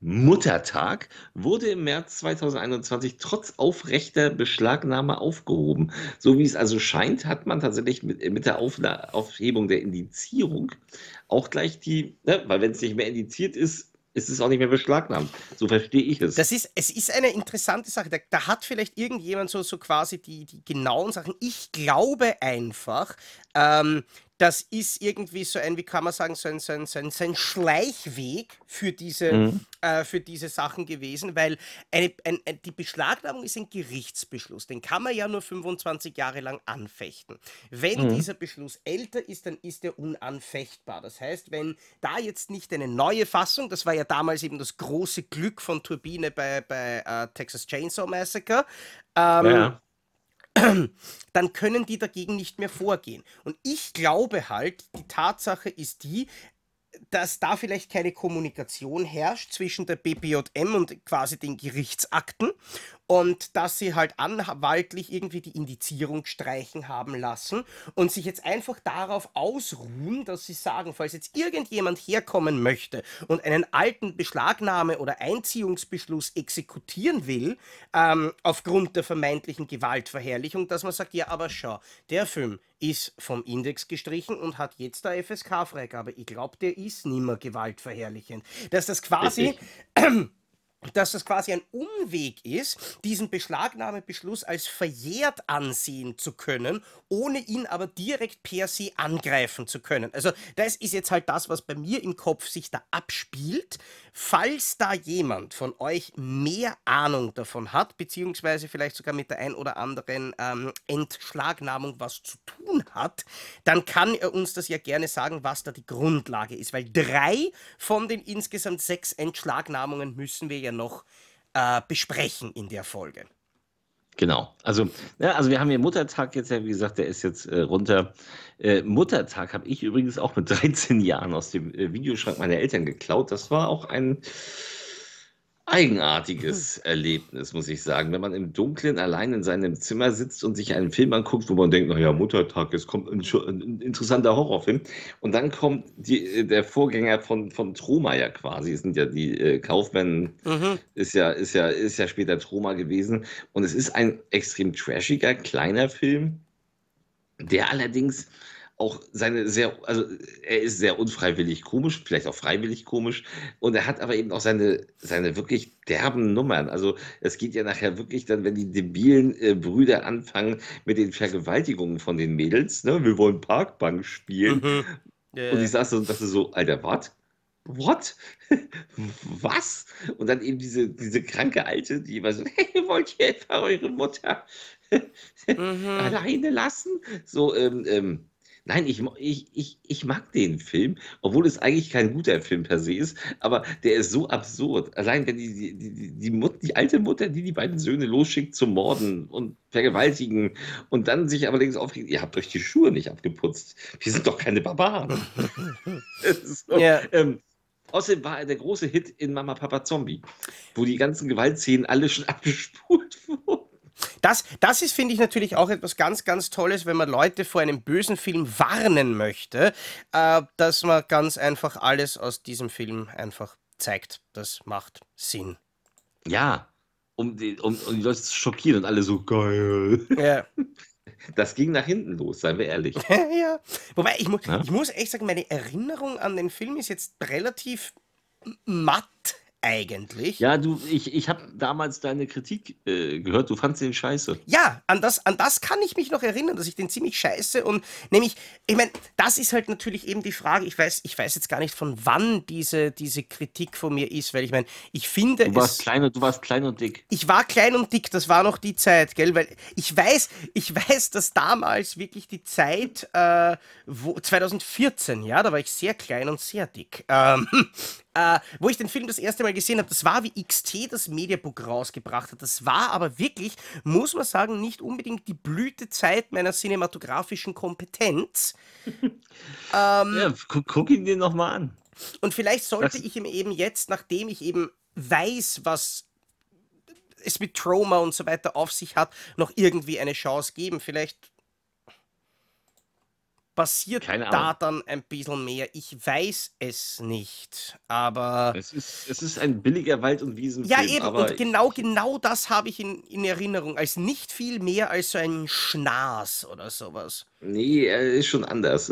Muttertag wurde im März 2021 trotz aufrechter Beschlagnahme aufgehoben. So wie es also scheint, hat man tatsächlich mit, mit der Aufla Aufhebung der Indizierung auch gleich die, ne, weil wenn es nicht mehr indiziert ist, ist es auch nicht mehr beschlagnahmt. So verstehe ich es. Das ist, es ist eine interessante Sache. Da, da hat vielleicht irgendjemand so, so quasi die, die genauen Sachen. Ich glaube einfach, ähm, das ist irgendwie so ein, wie kann man sagen, so ein, so ein, so ein, so ein Schleichweg für diese, mhm. äh, für diese Sachen gewesen, weil eine, ein, ein, die Beschlagnahmung ist ein Gerichtsbeschluss. Den kann man ja nur 25 Jahre lang anfechten. Wenn mhm. dieser Beschluss älter ist, dann ist er unanfechtbar. Das heißt, wenn da jetzt nicht eine neue Fassung, das war ja damals eben das große Glück von Turbine bei, bei uh, Texas Chainsaw Massacre, ähm, ja dann können die dagegen nicht mehr vorgehen. Und ich glaube halt, die Tatsache ist die, dass da vielleicht keine Kommunikation herrscht zwischen der BPJM und quasi den Gerichtsakten und dass sie halt anwaltlich irgendwie die Indizierung streichen haben lassen und sich jetzt einfach darauf ausruhen, dass sie sagen, falls jetzt irgendjemand herkommen möchte und einen alten Beschlagnahme- oder Einziehungsbeschluss exekutieren will, ähm, aufgrund der vermeintlichen Gewaltverherrlichung, dass man sagt, ja, aber schau, der Film ist vom Index gestrichen und hat jetzt der FSK-Freigabe. Ich glaube, der ist nimmer gewaltverherrlichend. Dass das quasi dass das quasi ein Umweg ist, diesen Beschlagnahmebeschluss als verjährt ansehen zu können, ohne ihn aber direkt per se angreifen zu können. Also das ist jetzt halt das, was bei mir im Kopf sich da abspielt. Falls da jemand von euch mehr Ahnung davon hat, beziehungsweise vielleicht sogar mit der ein oder anderen ähm, Entschlagnahmung was zu tun hat, dann kann er uns das ja gerne sagen, was da die Grundlage ist. Weil drei von den insgesamt sechs Entschlagnahmungen müssen wir ja noch äh, besprechen in der Folge. Genau. Also, ja, also wir haben hier Muttertag jetzt ja, wie gesagt, der ist jetzt äh, runter. Äh, Muttertag habe ich übrigens auch mit 13 Jahren aus dem äh, Videoschrank meiner Eltern geklaut. Das war auch ein eigenartiges Erlebnis, muss ich sagen. Wenn man im Dunkeln allein in seinem Zimmer sitzt und sich einen Film anguckt, wo man denkt, naja, Muttertag, es kommt ein, ein, interessanter Horrorfilm. Und dann kommt die, äh, der Vorgänger von, von Troma ja quasi, es sind ja die äh, Kaufmann, mhm. ist, ja, ist, ja, ist ja später Troma gewesen. Und es ist ein extrem trashiger, kleiner Film, der allerdings auch seine sehr, also er ist sehr unfreiwillig komisch, vielleicht auch freiwillig komisch. Und er hat aber eben auch seine, seine wirklich derben Nummern. Also es geht ja nachher wirklich dann, wenn die debilen äh, Brüder anfangen mit den Vergewaltigungen von den Mädels, ne? Wir wollen Parkbank spielen. Mhm. Yeah. Und ich saß so und dachte so, Alter, was? What? Was? Und dann eben diese, diese kranke Alte, die immer so, hey, wollt ihr etwa eure Mutter mhm. alleine lassen? So, ähm, ähm, Nein, ich, ich, ich, ich mag den Film, obwohl es eigentlich kein guter Film per se ist, aber der ist so absurd. Allein wenn die, die, die, die, Mut, die alte Mutter, die die beiden Söhne losschickt zum Morden und vergewaltigen und dann sich aber links aufregt, ihr habt euch die Schuhe nicht abgeputzt. Wir sind doch keine Barbaren. so, ja. ähm, Außerdem war er der große Hit in Mama Papa Zombie, wo die ganzen Gewaltszenen alle schon abgespult wurden. Das, das ist, finde ich, natürlich auch etwas ganz, ganz Tolles, wenn man Leute vor einem bösen Film warnen möchte, äh, dass man ganz einfach alles aus diesem Film einfach zeigt. Das macht Sinn. Ja, um die, um, um die Leute zu schockieren und alle so geil. Ja. Das ging nach hinten los, seien wir ehrlich. ja. Wobei, ich, mu ja? ich muss echt sagen, meine Erinnerung an den Film ist jetzt relativ matt eigentlich. Ja, du, ich, ich habe damals deine Kritik äh, gehört, du fandst den scheiße. Ja, an das, an das kann ich mich noch erinnern, dass ich den ziemlich scheiße und nämlich, ich meine, das ist halt natürlich eben die Frage, ich weiß, ich weiß jetzt gar nicht, von wann diese, diese Kritik von mir ist, weil ich meine, ich finde. Du warst, es, klein und, du warst klein und dick. Ich war klein und dick, das war noch die Zeit, gell? Weil ich weiß, ich weiß, dass damals wirklich die Zeit, äh, wo, 2014, ja, da war ich sehr klein und sehr dick. Ähm, äh, wo ich den Film das erste Mal gesehen habe, das war wie XT das Mediabook rausgebracht hat. Das war aber wirklich, muss man sagen, nicht unbedingt die Blütezeit meiner cinematografischen Kompetenz. ähm, ja, guck, guck ihn dir nochmal an. Und vielleicht sollte das ich ihm eben jetzt, nachdem ich eben weiß, was es mit Trauma und so weiter auf sich hat, noch irgendwie eine Chance geben. Vielleicht passiert da dann ein bisschen mehr? Ich weiß es nicht, aber. Es ist, es ist ein billiger Wald- und Wiesenfilm. Ja, eben, und genau, genau das habe ich in, in Erinnerung, als nicht viel mehr als so ein Schnaß oder sowas. Nee, er ist schon anders.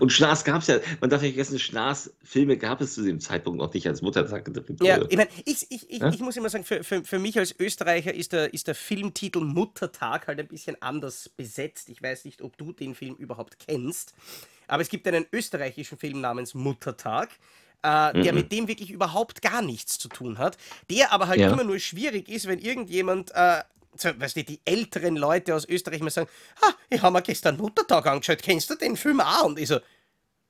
Und Schnaß gab es ja, man darf nicht vergessen, Schnaß-Filme gab es zu dem Zeitpunkt noch nicht als Muttertag gedreht Ja, ich meine, ich, ich, ich, ja? ich muss immer sagen, für, für, für mich als Österreicher ist der, ist der Filmtitel Muttertag halt ein bisschen anders besetzt. Ich weiß nicht, ob du den Film überhaupt kennst, aber es gibt einen österreichischen Film namens Muttertag. Äh, der mhm. mit dem wirklich überhaupt gar nichts zu tun hat, der aber halt ja. immer nur schwierig ist, wenn irgendjemand äh, weißt du, die älteren Leute aus Österreich mal sagen, ha, ich habe mir gestern Muttertag angeschaut, kennst du den Film auch? Und ich so,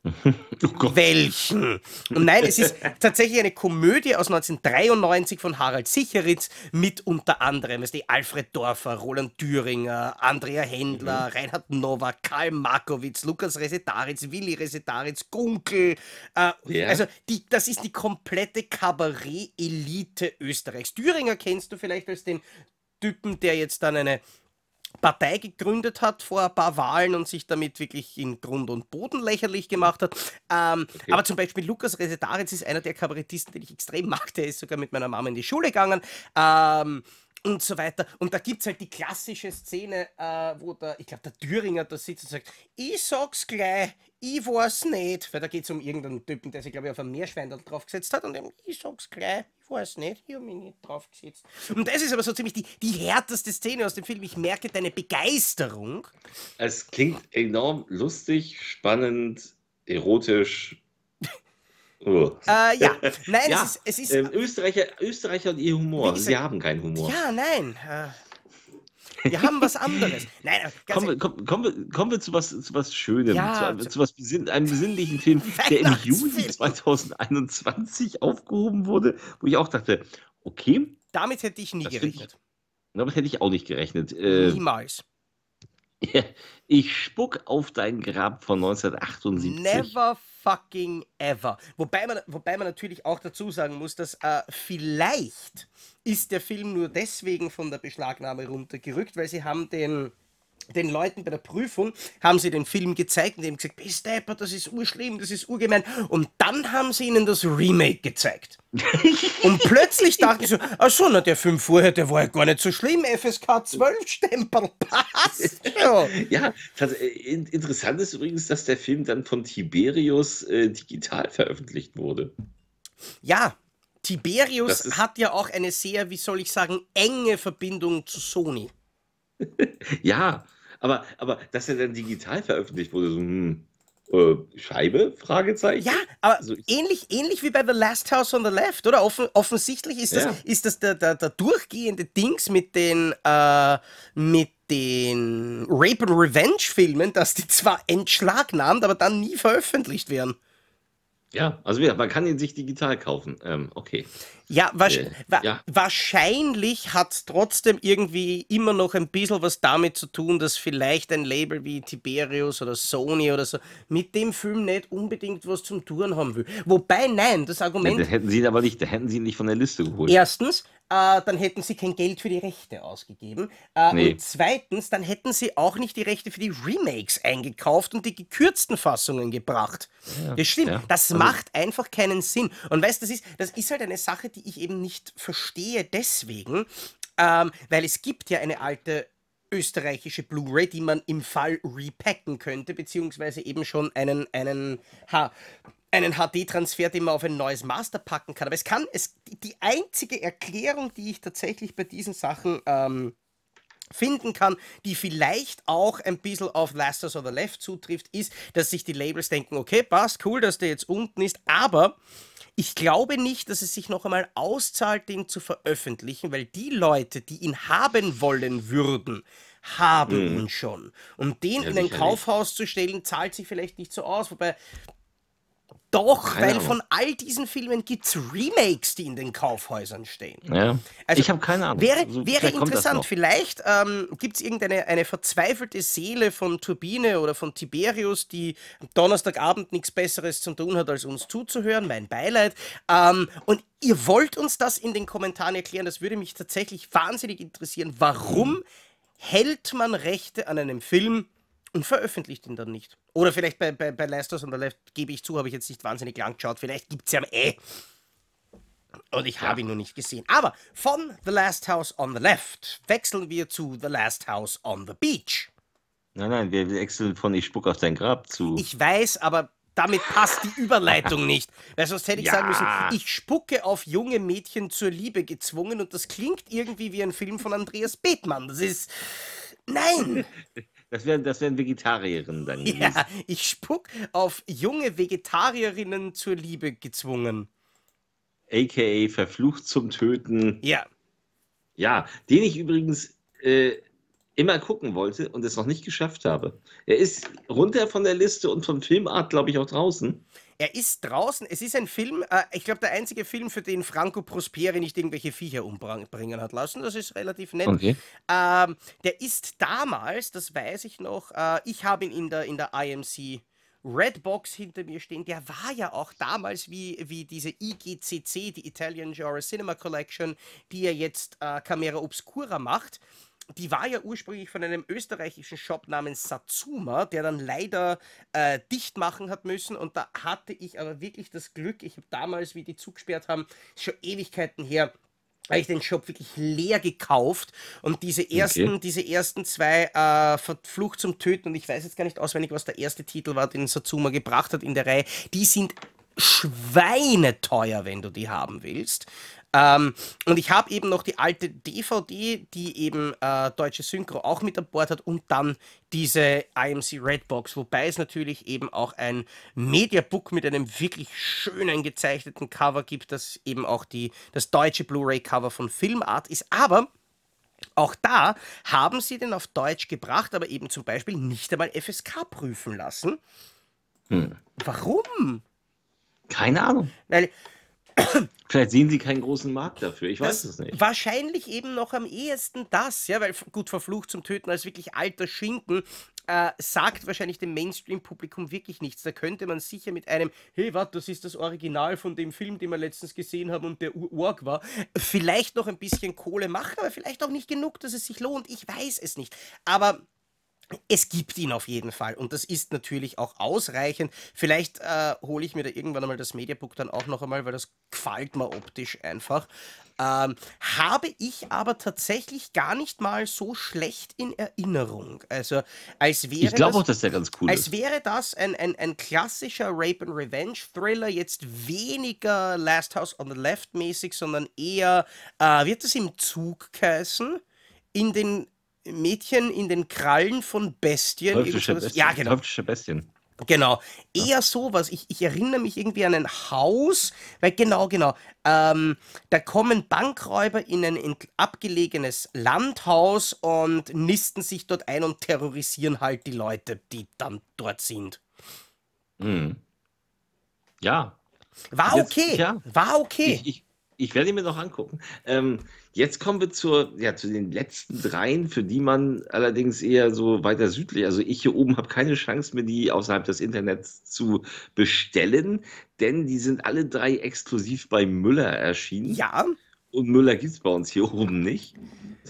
oh Welchen? Und nein, es ist tatsächlich eine Komödie aus 1993 von Harald Sicheritz mit unter anderem weißt du, Alfred Dorfer, Roland Thüringer, Andrea Händler, mhm. Reinhard Nowak, Karl Markowitz, Lukas Resetaritz, Willi Resetaritz, Gunkel. Äh, yeah. Also die, das ist die komplette Kabarett-Elite Österreichs. Thüringer kennst du vielleicht als den Typen, der jetzt dann eine Partei gegründet hat vor ein paar Wahlen und sich damit wirklich in Grund und Boden lächerlich gemacht hat. Ähm, okay. Aber zum Beispiel Lukas Resetaritz ist einer der Kabarettisten, den ich extrem mag. Der ist sogar mit meiner Mama in die Schule gegangen. Ähm, und so weiter. Und da gibt es halt die klassische Szene, äh, wo der, ich glaube, der Thüringer da sitzt und sagt, ich sag's gleich, ich weiß nicht. Weil da geht es um irgendeinen Typen, der sich, glaube ich, auf ein Meerschweindel draufgesetzt hat und eben, ich sag's gleich, ich weiß nicht, ich habe mich nicht draufgesetzt. Und das ist aber so ziemlich die, die härteste Szene aus dem Film. Ich merke deine Begeisterung. Es klingt enorm lustig, spannend, erotisch, Oh. Äh, ja, nein, ja, es ist. Es ist ähm, Österreicher, Österreicher und ihr Humor. Gesagt, Sie haben keinen Humor. Ja, nein. Äh, wir haben was anderes. Nein, kommen, wir, kommen, kommen, wir, kommen wir zu was, zu was Schönem, ja, zu, zu was besinn, einem besinnlichen Film, der im Juli 2021 aufgehoben wurde, wo ich auch dachte, okay. Damit hätte ich nie gerechnet. Ich, damit hätte ich auch nicht gerechnet. Äh, Niemals. Ich spuck auf dein Grab von 1978. Never fucking ever. Wobei man, wobei man natürlich auch dazu sagen muss, dass äh, vielleicht ist der Film nur deswegen von der Beschlagnahme runtergerückt, weil sie haben den den Leuten bei der Prüfung haben sie den Film gezeigt und haben gesagt, bist Depper, das ist urschlimm, das ist urgemein. Und dann haben sie ihnen das Remake gezeigt. und plötzlich dachten sie so, ach so, na der Film vorher, der war ja gar nicht so schlimm, FSK 12 Stempel, passt ja. ja, interessant ist übrigens, dass der Film dann von Tiberius äh, digital veröffentlicht wurde. Ja, Tiberius hat ja auch eine sehr, wie soll ich sagen, enge Verbindung zu Sony. ja, aber, aber dass er dann digital veröffentlicht wurde, so, hm, äh, Scheibe? Fragezeichen? Ja, aber also ähnlich, ähnlich wie bei The Last House on the Left, oder? Offen, offensichtlich ist das, ja. ist das der, der, der durchgehende Dings mit den, äh, mit den Rape and Revenge Filmen, dass die zwar entschlagnahmt, aber dann nie veröffentlicht werden. Ja, also ja, man kann ihn sich digital kaufen. Ähm, okay. Ja, wasch äh, wa ja. wahrscheinlich hat es trotzdem irgendwie immer noch ein bisschen was damit zu tun, dass vielleicht ein Label wie Tiberius oder Sony oder so mit dem Film nicht unbedingt was zum Tun haben will. Wobei, nein, das Argument. Ja, da hätten sie ihn aber nicht, da hätten sie ihn nicht von der Liste geholt. Erstens, äh, dann hätten sie kein Geld für die Rechte ausgegeben. Äh, nee. Und zweitens, dann hätten sie auch nicht die Rechte für die Remakes eingekauft und die gekürzten Fassungen gebracht. Ja, das stimmt. Ja. Das also, macht einfach keinen Sinn. Und weißt du, das ist, das ist halt eine Sache, die ich eben nicht verstehe deswegen, ähm, weil es gibt ja eine alte österreichische Blu-ray, die man im Fall repacken könnte, beziehungsweise eben schon einen, einen, ha, einen HD-Transfer, den man auf ein neues Master packen kann. Aber es kann, es, die einzige Erklärung, die ich tatsächlich bei diesen Sachen ähm, finden kann, die vielleicht auch ein bisschen auf Last of the Left zutrifft, ist, dass sich die Labels denken, okay, passt, cool, dass der jetzt unten ist, aber ich glaube nicht, dass es sich noch einmal auszahlt, den zu veröffentlichen, weil die Leute, die ihn haben wollen würden, haben mhm. ihn schon. Und den ja, in ein Kaufhaus zu stellen, zahlt sich vielleicht nicht so aus, wobei doch, keine weil Ahnung. von all diesen Filmen gibt es Remakes, die in den Kaufhäusern stehen. Ja. Also, ich habe keine Ahnung. Wäre, also, wäre interessant, vielleicht ähm, gibt es irgendeine eine verzweifelte Seele von Turbine oder von Tiberius, die am Donnerstagabend nichts Besseres zu tun hat, als uns zuzuhören. Mein Beileid. Ähm, und ihr wollt uns das in den Kommentaren erklären. Das würde mich tatsächlich wahnsinnig interessieren. Warum hält man Rechte an einem Film und veröffentlicht ihn dann nicht. Oder vielleicht bei, bei, bei Last House on the Left, gebe ich zu, habe ich jetzt nicht wahnsinnig lang geschaut. Vielleicht gibt es ja eh. Und ich habe ihn noch nicht gesehen. Aber von The Last House on the Left wechseln wir zu The Last House on the Beach. Nein, nein, wir wechseln von Ich spuck auf dein Grab zu. Ich weiß, aber damit passt die Überleitung nicht. Weil sonst hätte ich ja. sagen müssen, ich spucke auf junge Mädchen zur Liebe gezwungen und das klingt irgendwie wie ein Film von Andreas Bethmann. Das ist. Nein! Das wären, das wären Vegetarierinnen dann. Gewesen. Ja, ich spuck auf junge Vegetarierinnen zur Liebe gezwungen. AKA verflucht zum Töten. Ja. Ja, den ich übrigens äh, immer gucken wollte und es noch nicht geschafft habe. Er ist runter von der Liste und von Filmart, glaube ich, auch draußen. Er ist draußen. Es ist ein Film, äh, ich glaube, der einzige Film, für den Franco Prosperi nicht irgendwelche Viecher umbringen hat lassen. Das ist relativ nett. Okay. Ähm, der ist damals, das weiß ich noch, äh, ich habe ihn in der, in der IMC Redbox hinter mir stehen. Der war ja auch damals wie, wie diese IGCC, die Italian Genre Cinema Collection, die er jetzt äh, Camera Obscura macht die war ja ursprünglich von einem österreichischen Shop namens Satsuma, der dann leider äh, dicht machen hat müssen. Und da hatte ich aber wirklich das Glück, ich habe damals, wie die zugesperrt haben, schon Ewigkeiten her, habe ich den Shop wirklich leer gekauft und diese ersten, okay. diese ersten zwei äh, Verflucht zum Töten und ich weiß jetzt gar nicht auswendig, was der erste Titel war, den Satsuma gebracht hat in der Reihe, die sind schweineteuer, wenn du die haben willst. Ähm, und ich habe eben noch die alte DVD, die eben äh, deutsche Synchro auch mit an Bord hat und dann diese IMC Redbox, wobei es natürlich eben auch ein Mediabook mit einem wirklich schönen gezeichneten Cover gibt, das eben auch die, das deutsche Blu-ray-Cover von Filmart ist. Aber auch da haben sie den auf Deutsch gebracht, aber eben zum Beispiel nicht einmal FSK prüfen lassen. Hm. Warum? Keine Ahnung. Weil Vielleicht sehen sie keinen großen Markt dafür, ich weiß es nicht. Wahrscheinlich eben noch am ehesten das, ja, weil gut verflucht zum Töten als wirklich alter Schinken äh, sagt wahrscheinlich dem Mainstream-Publikum wirklich nichts. Da könnte man sicher mit einem, hey, warte, das ist das Original von dem Film, den wir letztens gesehen haben und der Urg war, vielleicht noch ein bisschen Kohle machen, aber vielleicht auch nicht genug, dass es sich lohnt. Ich weiß es nicht. Aber es gibt ihn auf jeden Fall und das ist natürlich auch ausreichend. Vielleicht äh, hole ich mir da irgendwann einmal das Mediabook dann auch noch einmal, weil das gefällt mir optisch einfach. Ähm, habe ich aber tatsächlich gar nicht mal so schlecht in Erinnerung. Also als wäre Ich glaube auch, dass der ganz cool als ist. wäre das ein, ein, ein klassischer Rape and Revenge Thriller, jetzt weniger Last House on the Left mäßig, sondern eher, äh, wird es im Zug heißen? In den Mädchen in den Krallen von Bestien. Teuflische Bestien. Ja, genau. Teuflische Bestien. Genau, eher sowas. Ich, ich erinnere mich irgendwie an ein Haus, weil genau, genau, ähm, da kommen Bankräuber in ein abgelegenes Landhaus und nisten sich dort ein und terrorisieren halt die Leute, die dann dort sind. Mhm. Ja. War Jetzt, okay, ja. war okay. Ich, ich, ich werde ihn mir noch angucken. Ähm, jetzt kommen wir zur, ja, zu den letzten dreien, für die man allerdings eher so weiter südlich, also ich hier oben habe keine Chance mehr, die außerhalb des Internets zu bestellen, denn die sind alle drei exklusiv bei Müller erschienen. Ja. Und Müller gibt es bei uns hier oben nicht.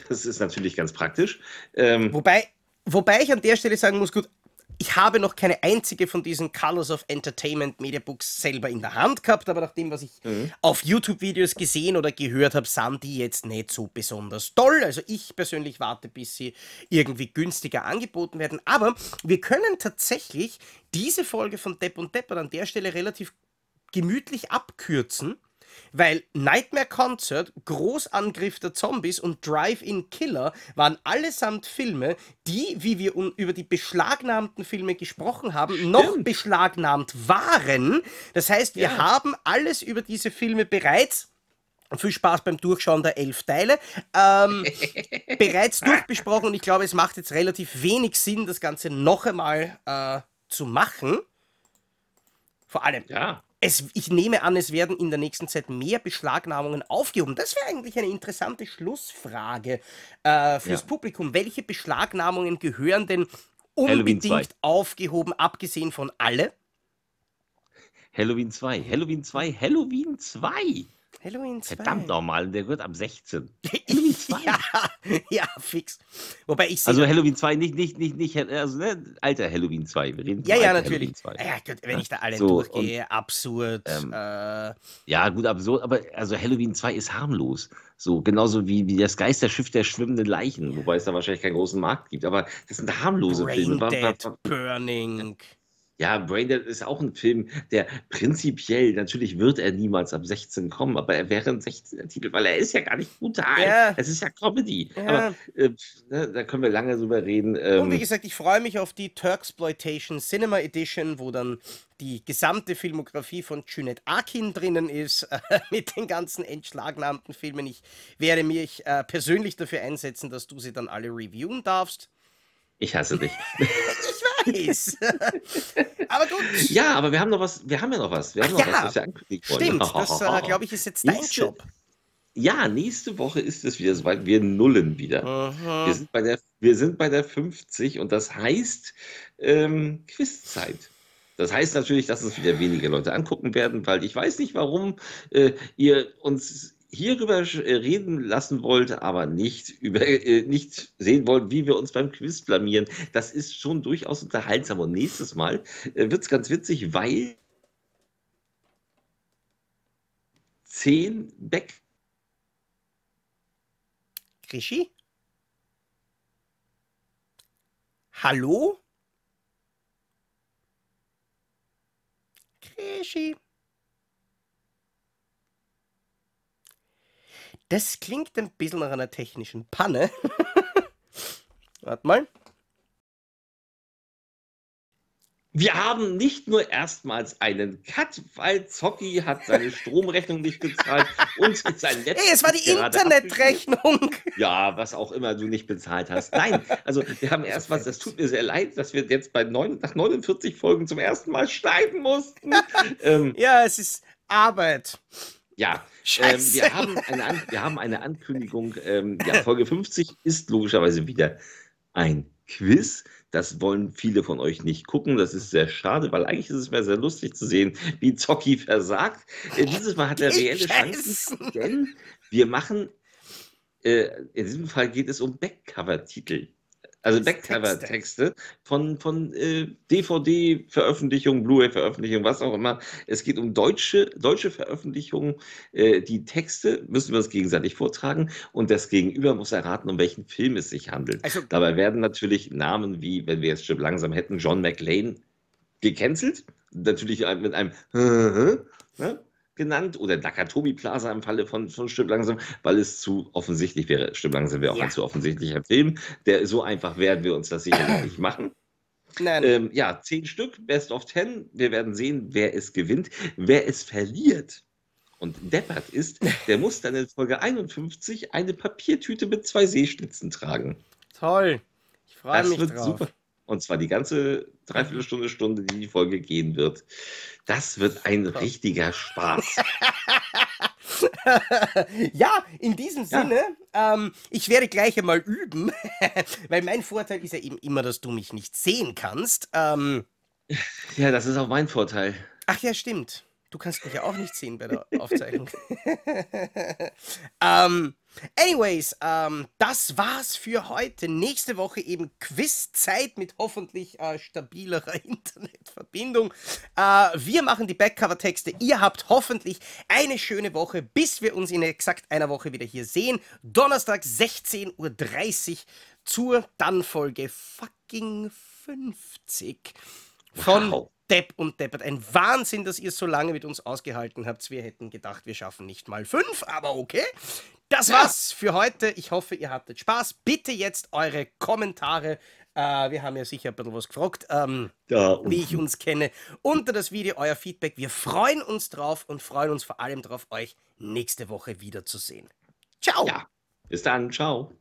Das ist natürlich ganz praktisch. Ähm, wobei, wobei ich an der Stelle sagen muss, gut, ich habe noch keine einzige von diesen Colors of Entertainment Mediabooks selber in der Hand gehabt, aber nach dem, was ich mhm. auf YouTube-Videos gesehen oder gehört habe, sind die jetzt nicht so besonders toll. Also ich persönlich warte, bis sie irgendwie günstiger angeboten werden. Aber wir können tatsächlich diese Folge von Depp und Deppert an der Stelle relativ gemütlich abkürzen weil Nightmare Concert, Großangriff der Zombies und Drive-In Killer waren allesamt Filme, die, wie wir über die beschlagnahmten Filme gesprochen haben, Stimmt. noch beschlagnahmt waren. Das heißt, wir ja. haben alles über diese Filme bereits viel Spaß beim Durchschauen der elf Teile. Ähm, bereits durchbesprochen und ich glaube, es macht jetzt relativ wenig Sinn, das Ganze noch einmal äh, zu machen. Vor allem, ja es, ich nehme an, es werden in der nächsten Zeit mehr Beschlagnahmungen aufgehoben. Das wäre eigentlich eine interessante Schlussfrage äh, fürs ja. Publikum. Welche Beschlagnahmungen gehören denn unbedingt aufgehoben, abgesehen von alle? Halloween 2, Halloween 2, Halloween 2. Halloween 2. Verdammt nochmal, der wird ab 16. Halloween 2. ja, ja, fix. Wobei ich Also Halloween 2, nicht, nicht, nicht, nicht, also ne, alter Halloween 2. Wir reden ja, ja, natürlich. Ja, Gott, wenn ich da alle so, durchgehe, und, absurd. Ähm, äh, ja, gut, absurd, aber also Halloween 2 ist harmlos. So, genauso wie, wie das Geisterschiff der schwimmenden Leichen, wobei es da wahrscheinlich keinen großen Markt gibt, aber das sind harmlose Brain Filme. Dead, Burning. Ja, Braindead ist auch ein Film, der prinzipiell, natürlich wird er niemals ab 16 kommen, aber er wäre ein 16er Titel, weil er ist ja gar nicht brutal. Ja. Es ist ja Comedy. Ja. Aber äh, ne, da können wir lange drüber reden. Ähm, Und wie gesagt, ich freue mich auf die Turksploitation Cinema Edition, wo dann die gesamte Filmografie von Junet Akin drinnen ist, äh, mit den ganzen entschlagnahmten Filmen. Ich werde mich äh, persönlich dafür einsetzen, dass du sie dann alle reviewen darfst. Ich hasse dich. weiß. aber gut. Ja, aber wir haben noch was, wir haben ja noch was. Wir haben noch ja, was, was wir ankündigt wollen. Stimmt, das äh, glaube ich ist jetzt dein nächste, Job. Ja, nächste Woche ist es wieder soweit. Wir nullen wieder. Wir sind, bei der, wir sind bei der 50 und das heißt ähm, Quizzeit. Das heißt natürlich, dass es wieder weniger Leute angucken werden, weil ich weiß nicht, warum äh, ihr uns hierüber äh, reden lassen wollt, aber nicht über äh, nicht sehen wollt, wie wir uns beim Quiz blamieren. Das ist schon durchaus unterhaltsam. Und nächstes Mal äh, wird es ganz witzig, weil zehn Back. Krischi? Hallo? Krischi? Das klingt ein bisschen nach einer technischen Panne. Warte mal. Wir haben nicht nur erstmals einen Cut, weil Zocki hat seine Stromrechnung nicht gezahlt und sein letztes. Hey, es war die Internetrechnung. Ja, was auch immer du nicht bezahlt hast. Nein, also wir haben erst was, das tut mir sehr leid, dass wir jetzt bei neun, nach 49 Folgen zum ersten Mal schneiden mussten. ähm, ja, es ist Arbeit. Ja, ähm, wir, haben eine wir haben eine Ankündigung. Ähm, ja, Folge 50 ist logischerweise wieder ein Quiz. Das wollen viele von euch nicht gucken. Das ist sehr schade, weil eigentlich ist es mir sehr lustig zu sehen, wie Zocki versagt. Äh, dieses Mal hat er reelle Chancen, denn wir machen, äh, in diesem Fall geht es um Backcover-Titel also Backcover-Texte von, von äh, DVD-Veröffentlichungen, Blu-ray-Veröffentlichungen, was auch immer. Es geht um deutsche, deutsche Veröffentlichungen. Äh, die Texte müssen wir uns gegenseitig vortragen und das Gegenüber muss erraten, um welchen Film es sich handelt. Also, Dabei werden natürlich Namen wie, wenn wir jetzt schon langsam hätten, John McLean gecancelt. Natürlich mit einem ne? Genannt oder Nakatomi Plaza im Falle von, von Stück langsam, weil es zu offensichtlich wäre. Stück langsam wäre auch ja. ein zu offensichtlicher Film. Der so einfach werden wir uns das sicherlich nicht machen. Nein. Ähm, ja, zehn Stück, Best of Ten. Wir werden sehen, wer es gewinnt. Wer es verliert und deppert ist, der muss dann in Folge 51 eine Papiertüte mit zwei Seeschnitzen tragen. Toll. Ich freue mich drauf. Super. Und zwar die ganze Dreiviertelstunde, Stunde, die die Folge gehen wird. Das wird ein richtiger Spaß. ja, in diesem ja. Sinne, ähm, ich werde gleich einmal üben, weil mein Vorteil ist ja eben immer, dass du mich nicht sehen kannst. Ähm, ja, das ist auch mein Vorteil. Ach ja, stimmt. Du kannst mich ja auch nicht sehen bei der Aufzeichnung. ähm, anyways, ähm, das war's für heute. Nächste Woche eben Quizzeit mit hoffentlich äh, stabilerer Internetverbindung. Äh, wir machen die Backcover-Texte. Ihr habt hoffentlich eine schöne Woche, bis wir uns in exakt einer Woche wieder hier sehen. Donnerstag 16.30 Uhr zur dann Folge fucking 50 von wow. Depp und Deppert. Ein Wahnsinn, dass ihr so lange mit uns ausgehalten habt. Wir hätten gedacht, wir schaffen nicht mal fünf, aber okay. Das war's für heute. Ich hoffe, ihr hattet Spaß. Bitte jetzt eure Kommentare. Äh, wir haben ja sicher ein bisschen was gefragt, ähm, ja, wie ich uns kenne. Unter das Video euer Feedback. Wir freuen uns drauf und freuen uns vor allem darauf, euch nächste Woche wiederzusehen. Ciao. Ja, bis dann. Ciao.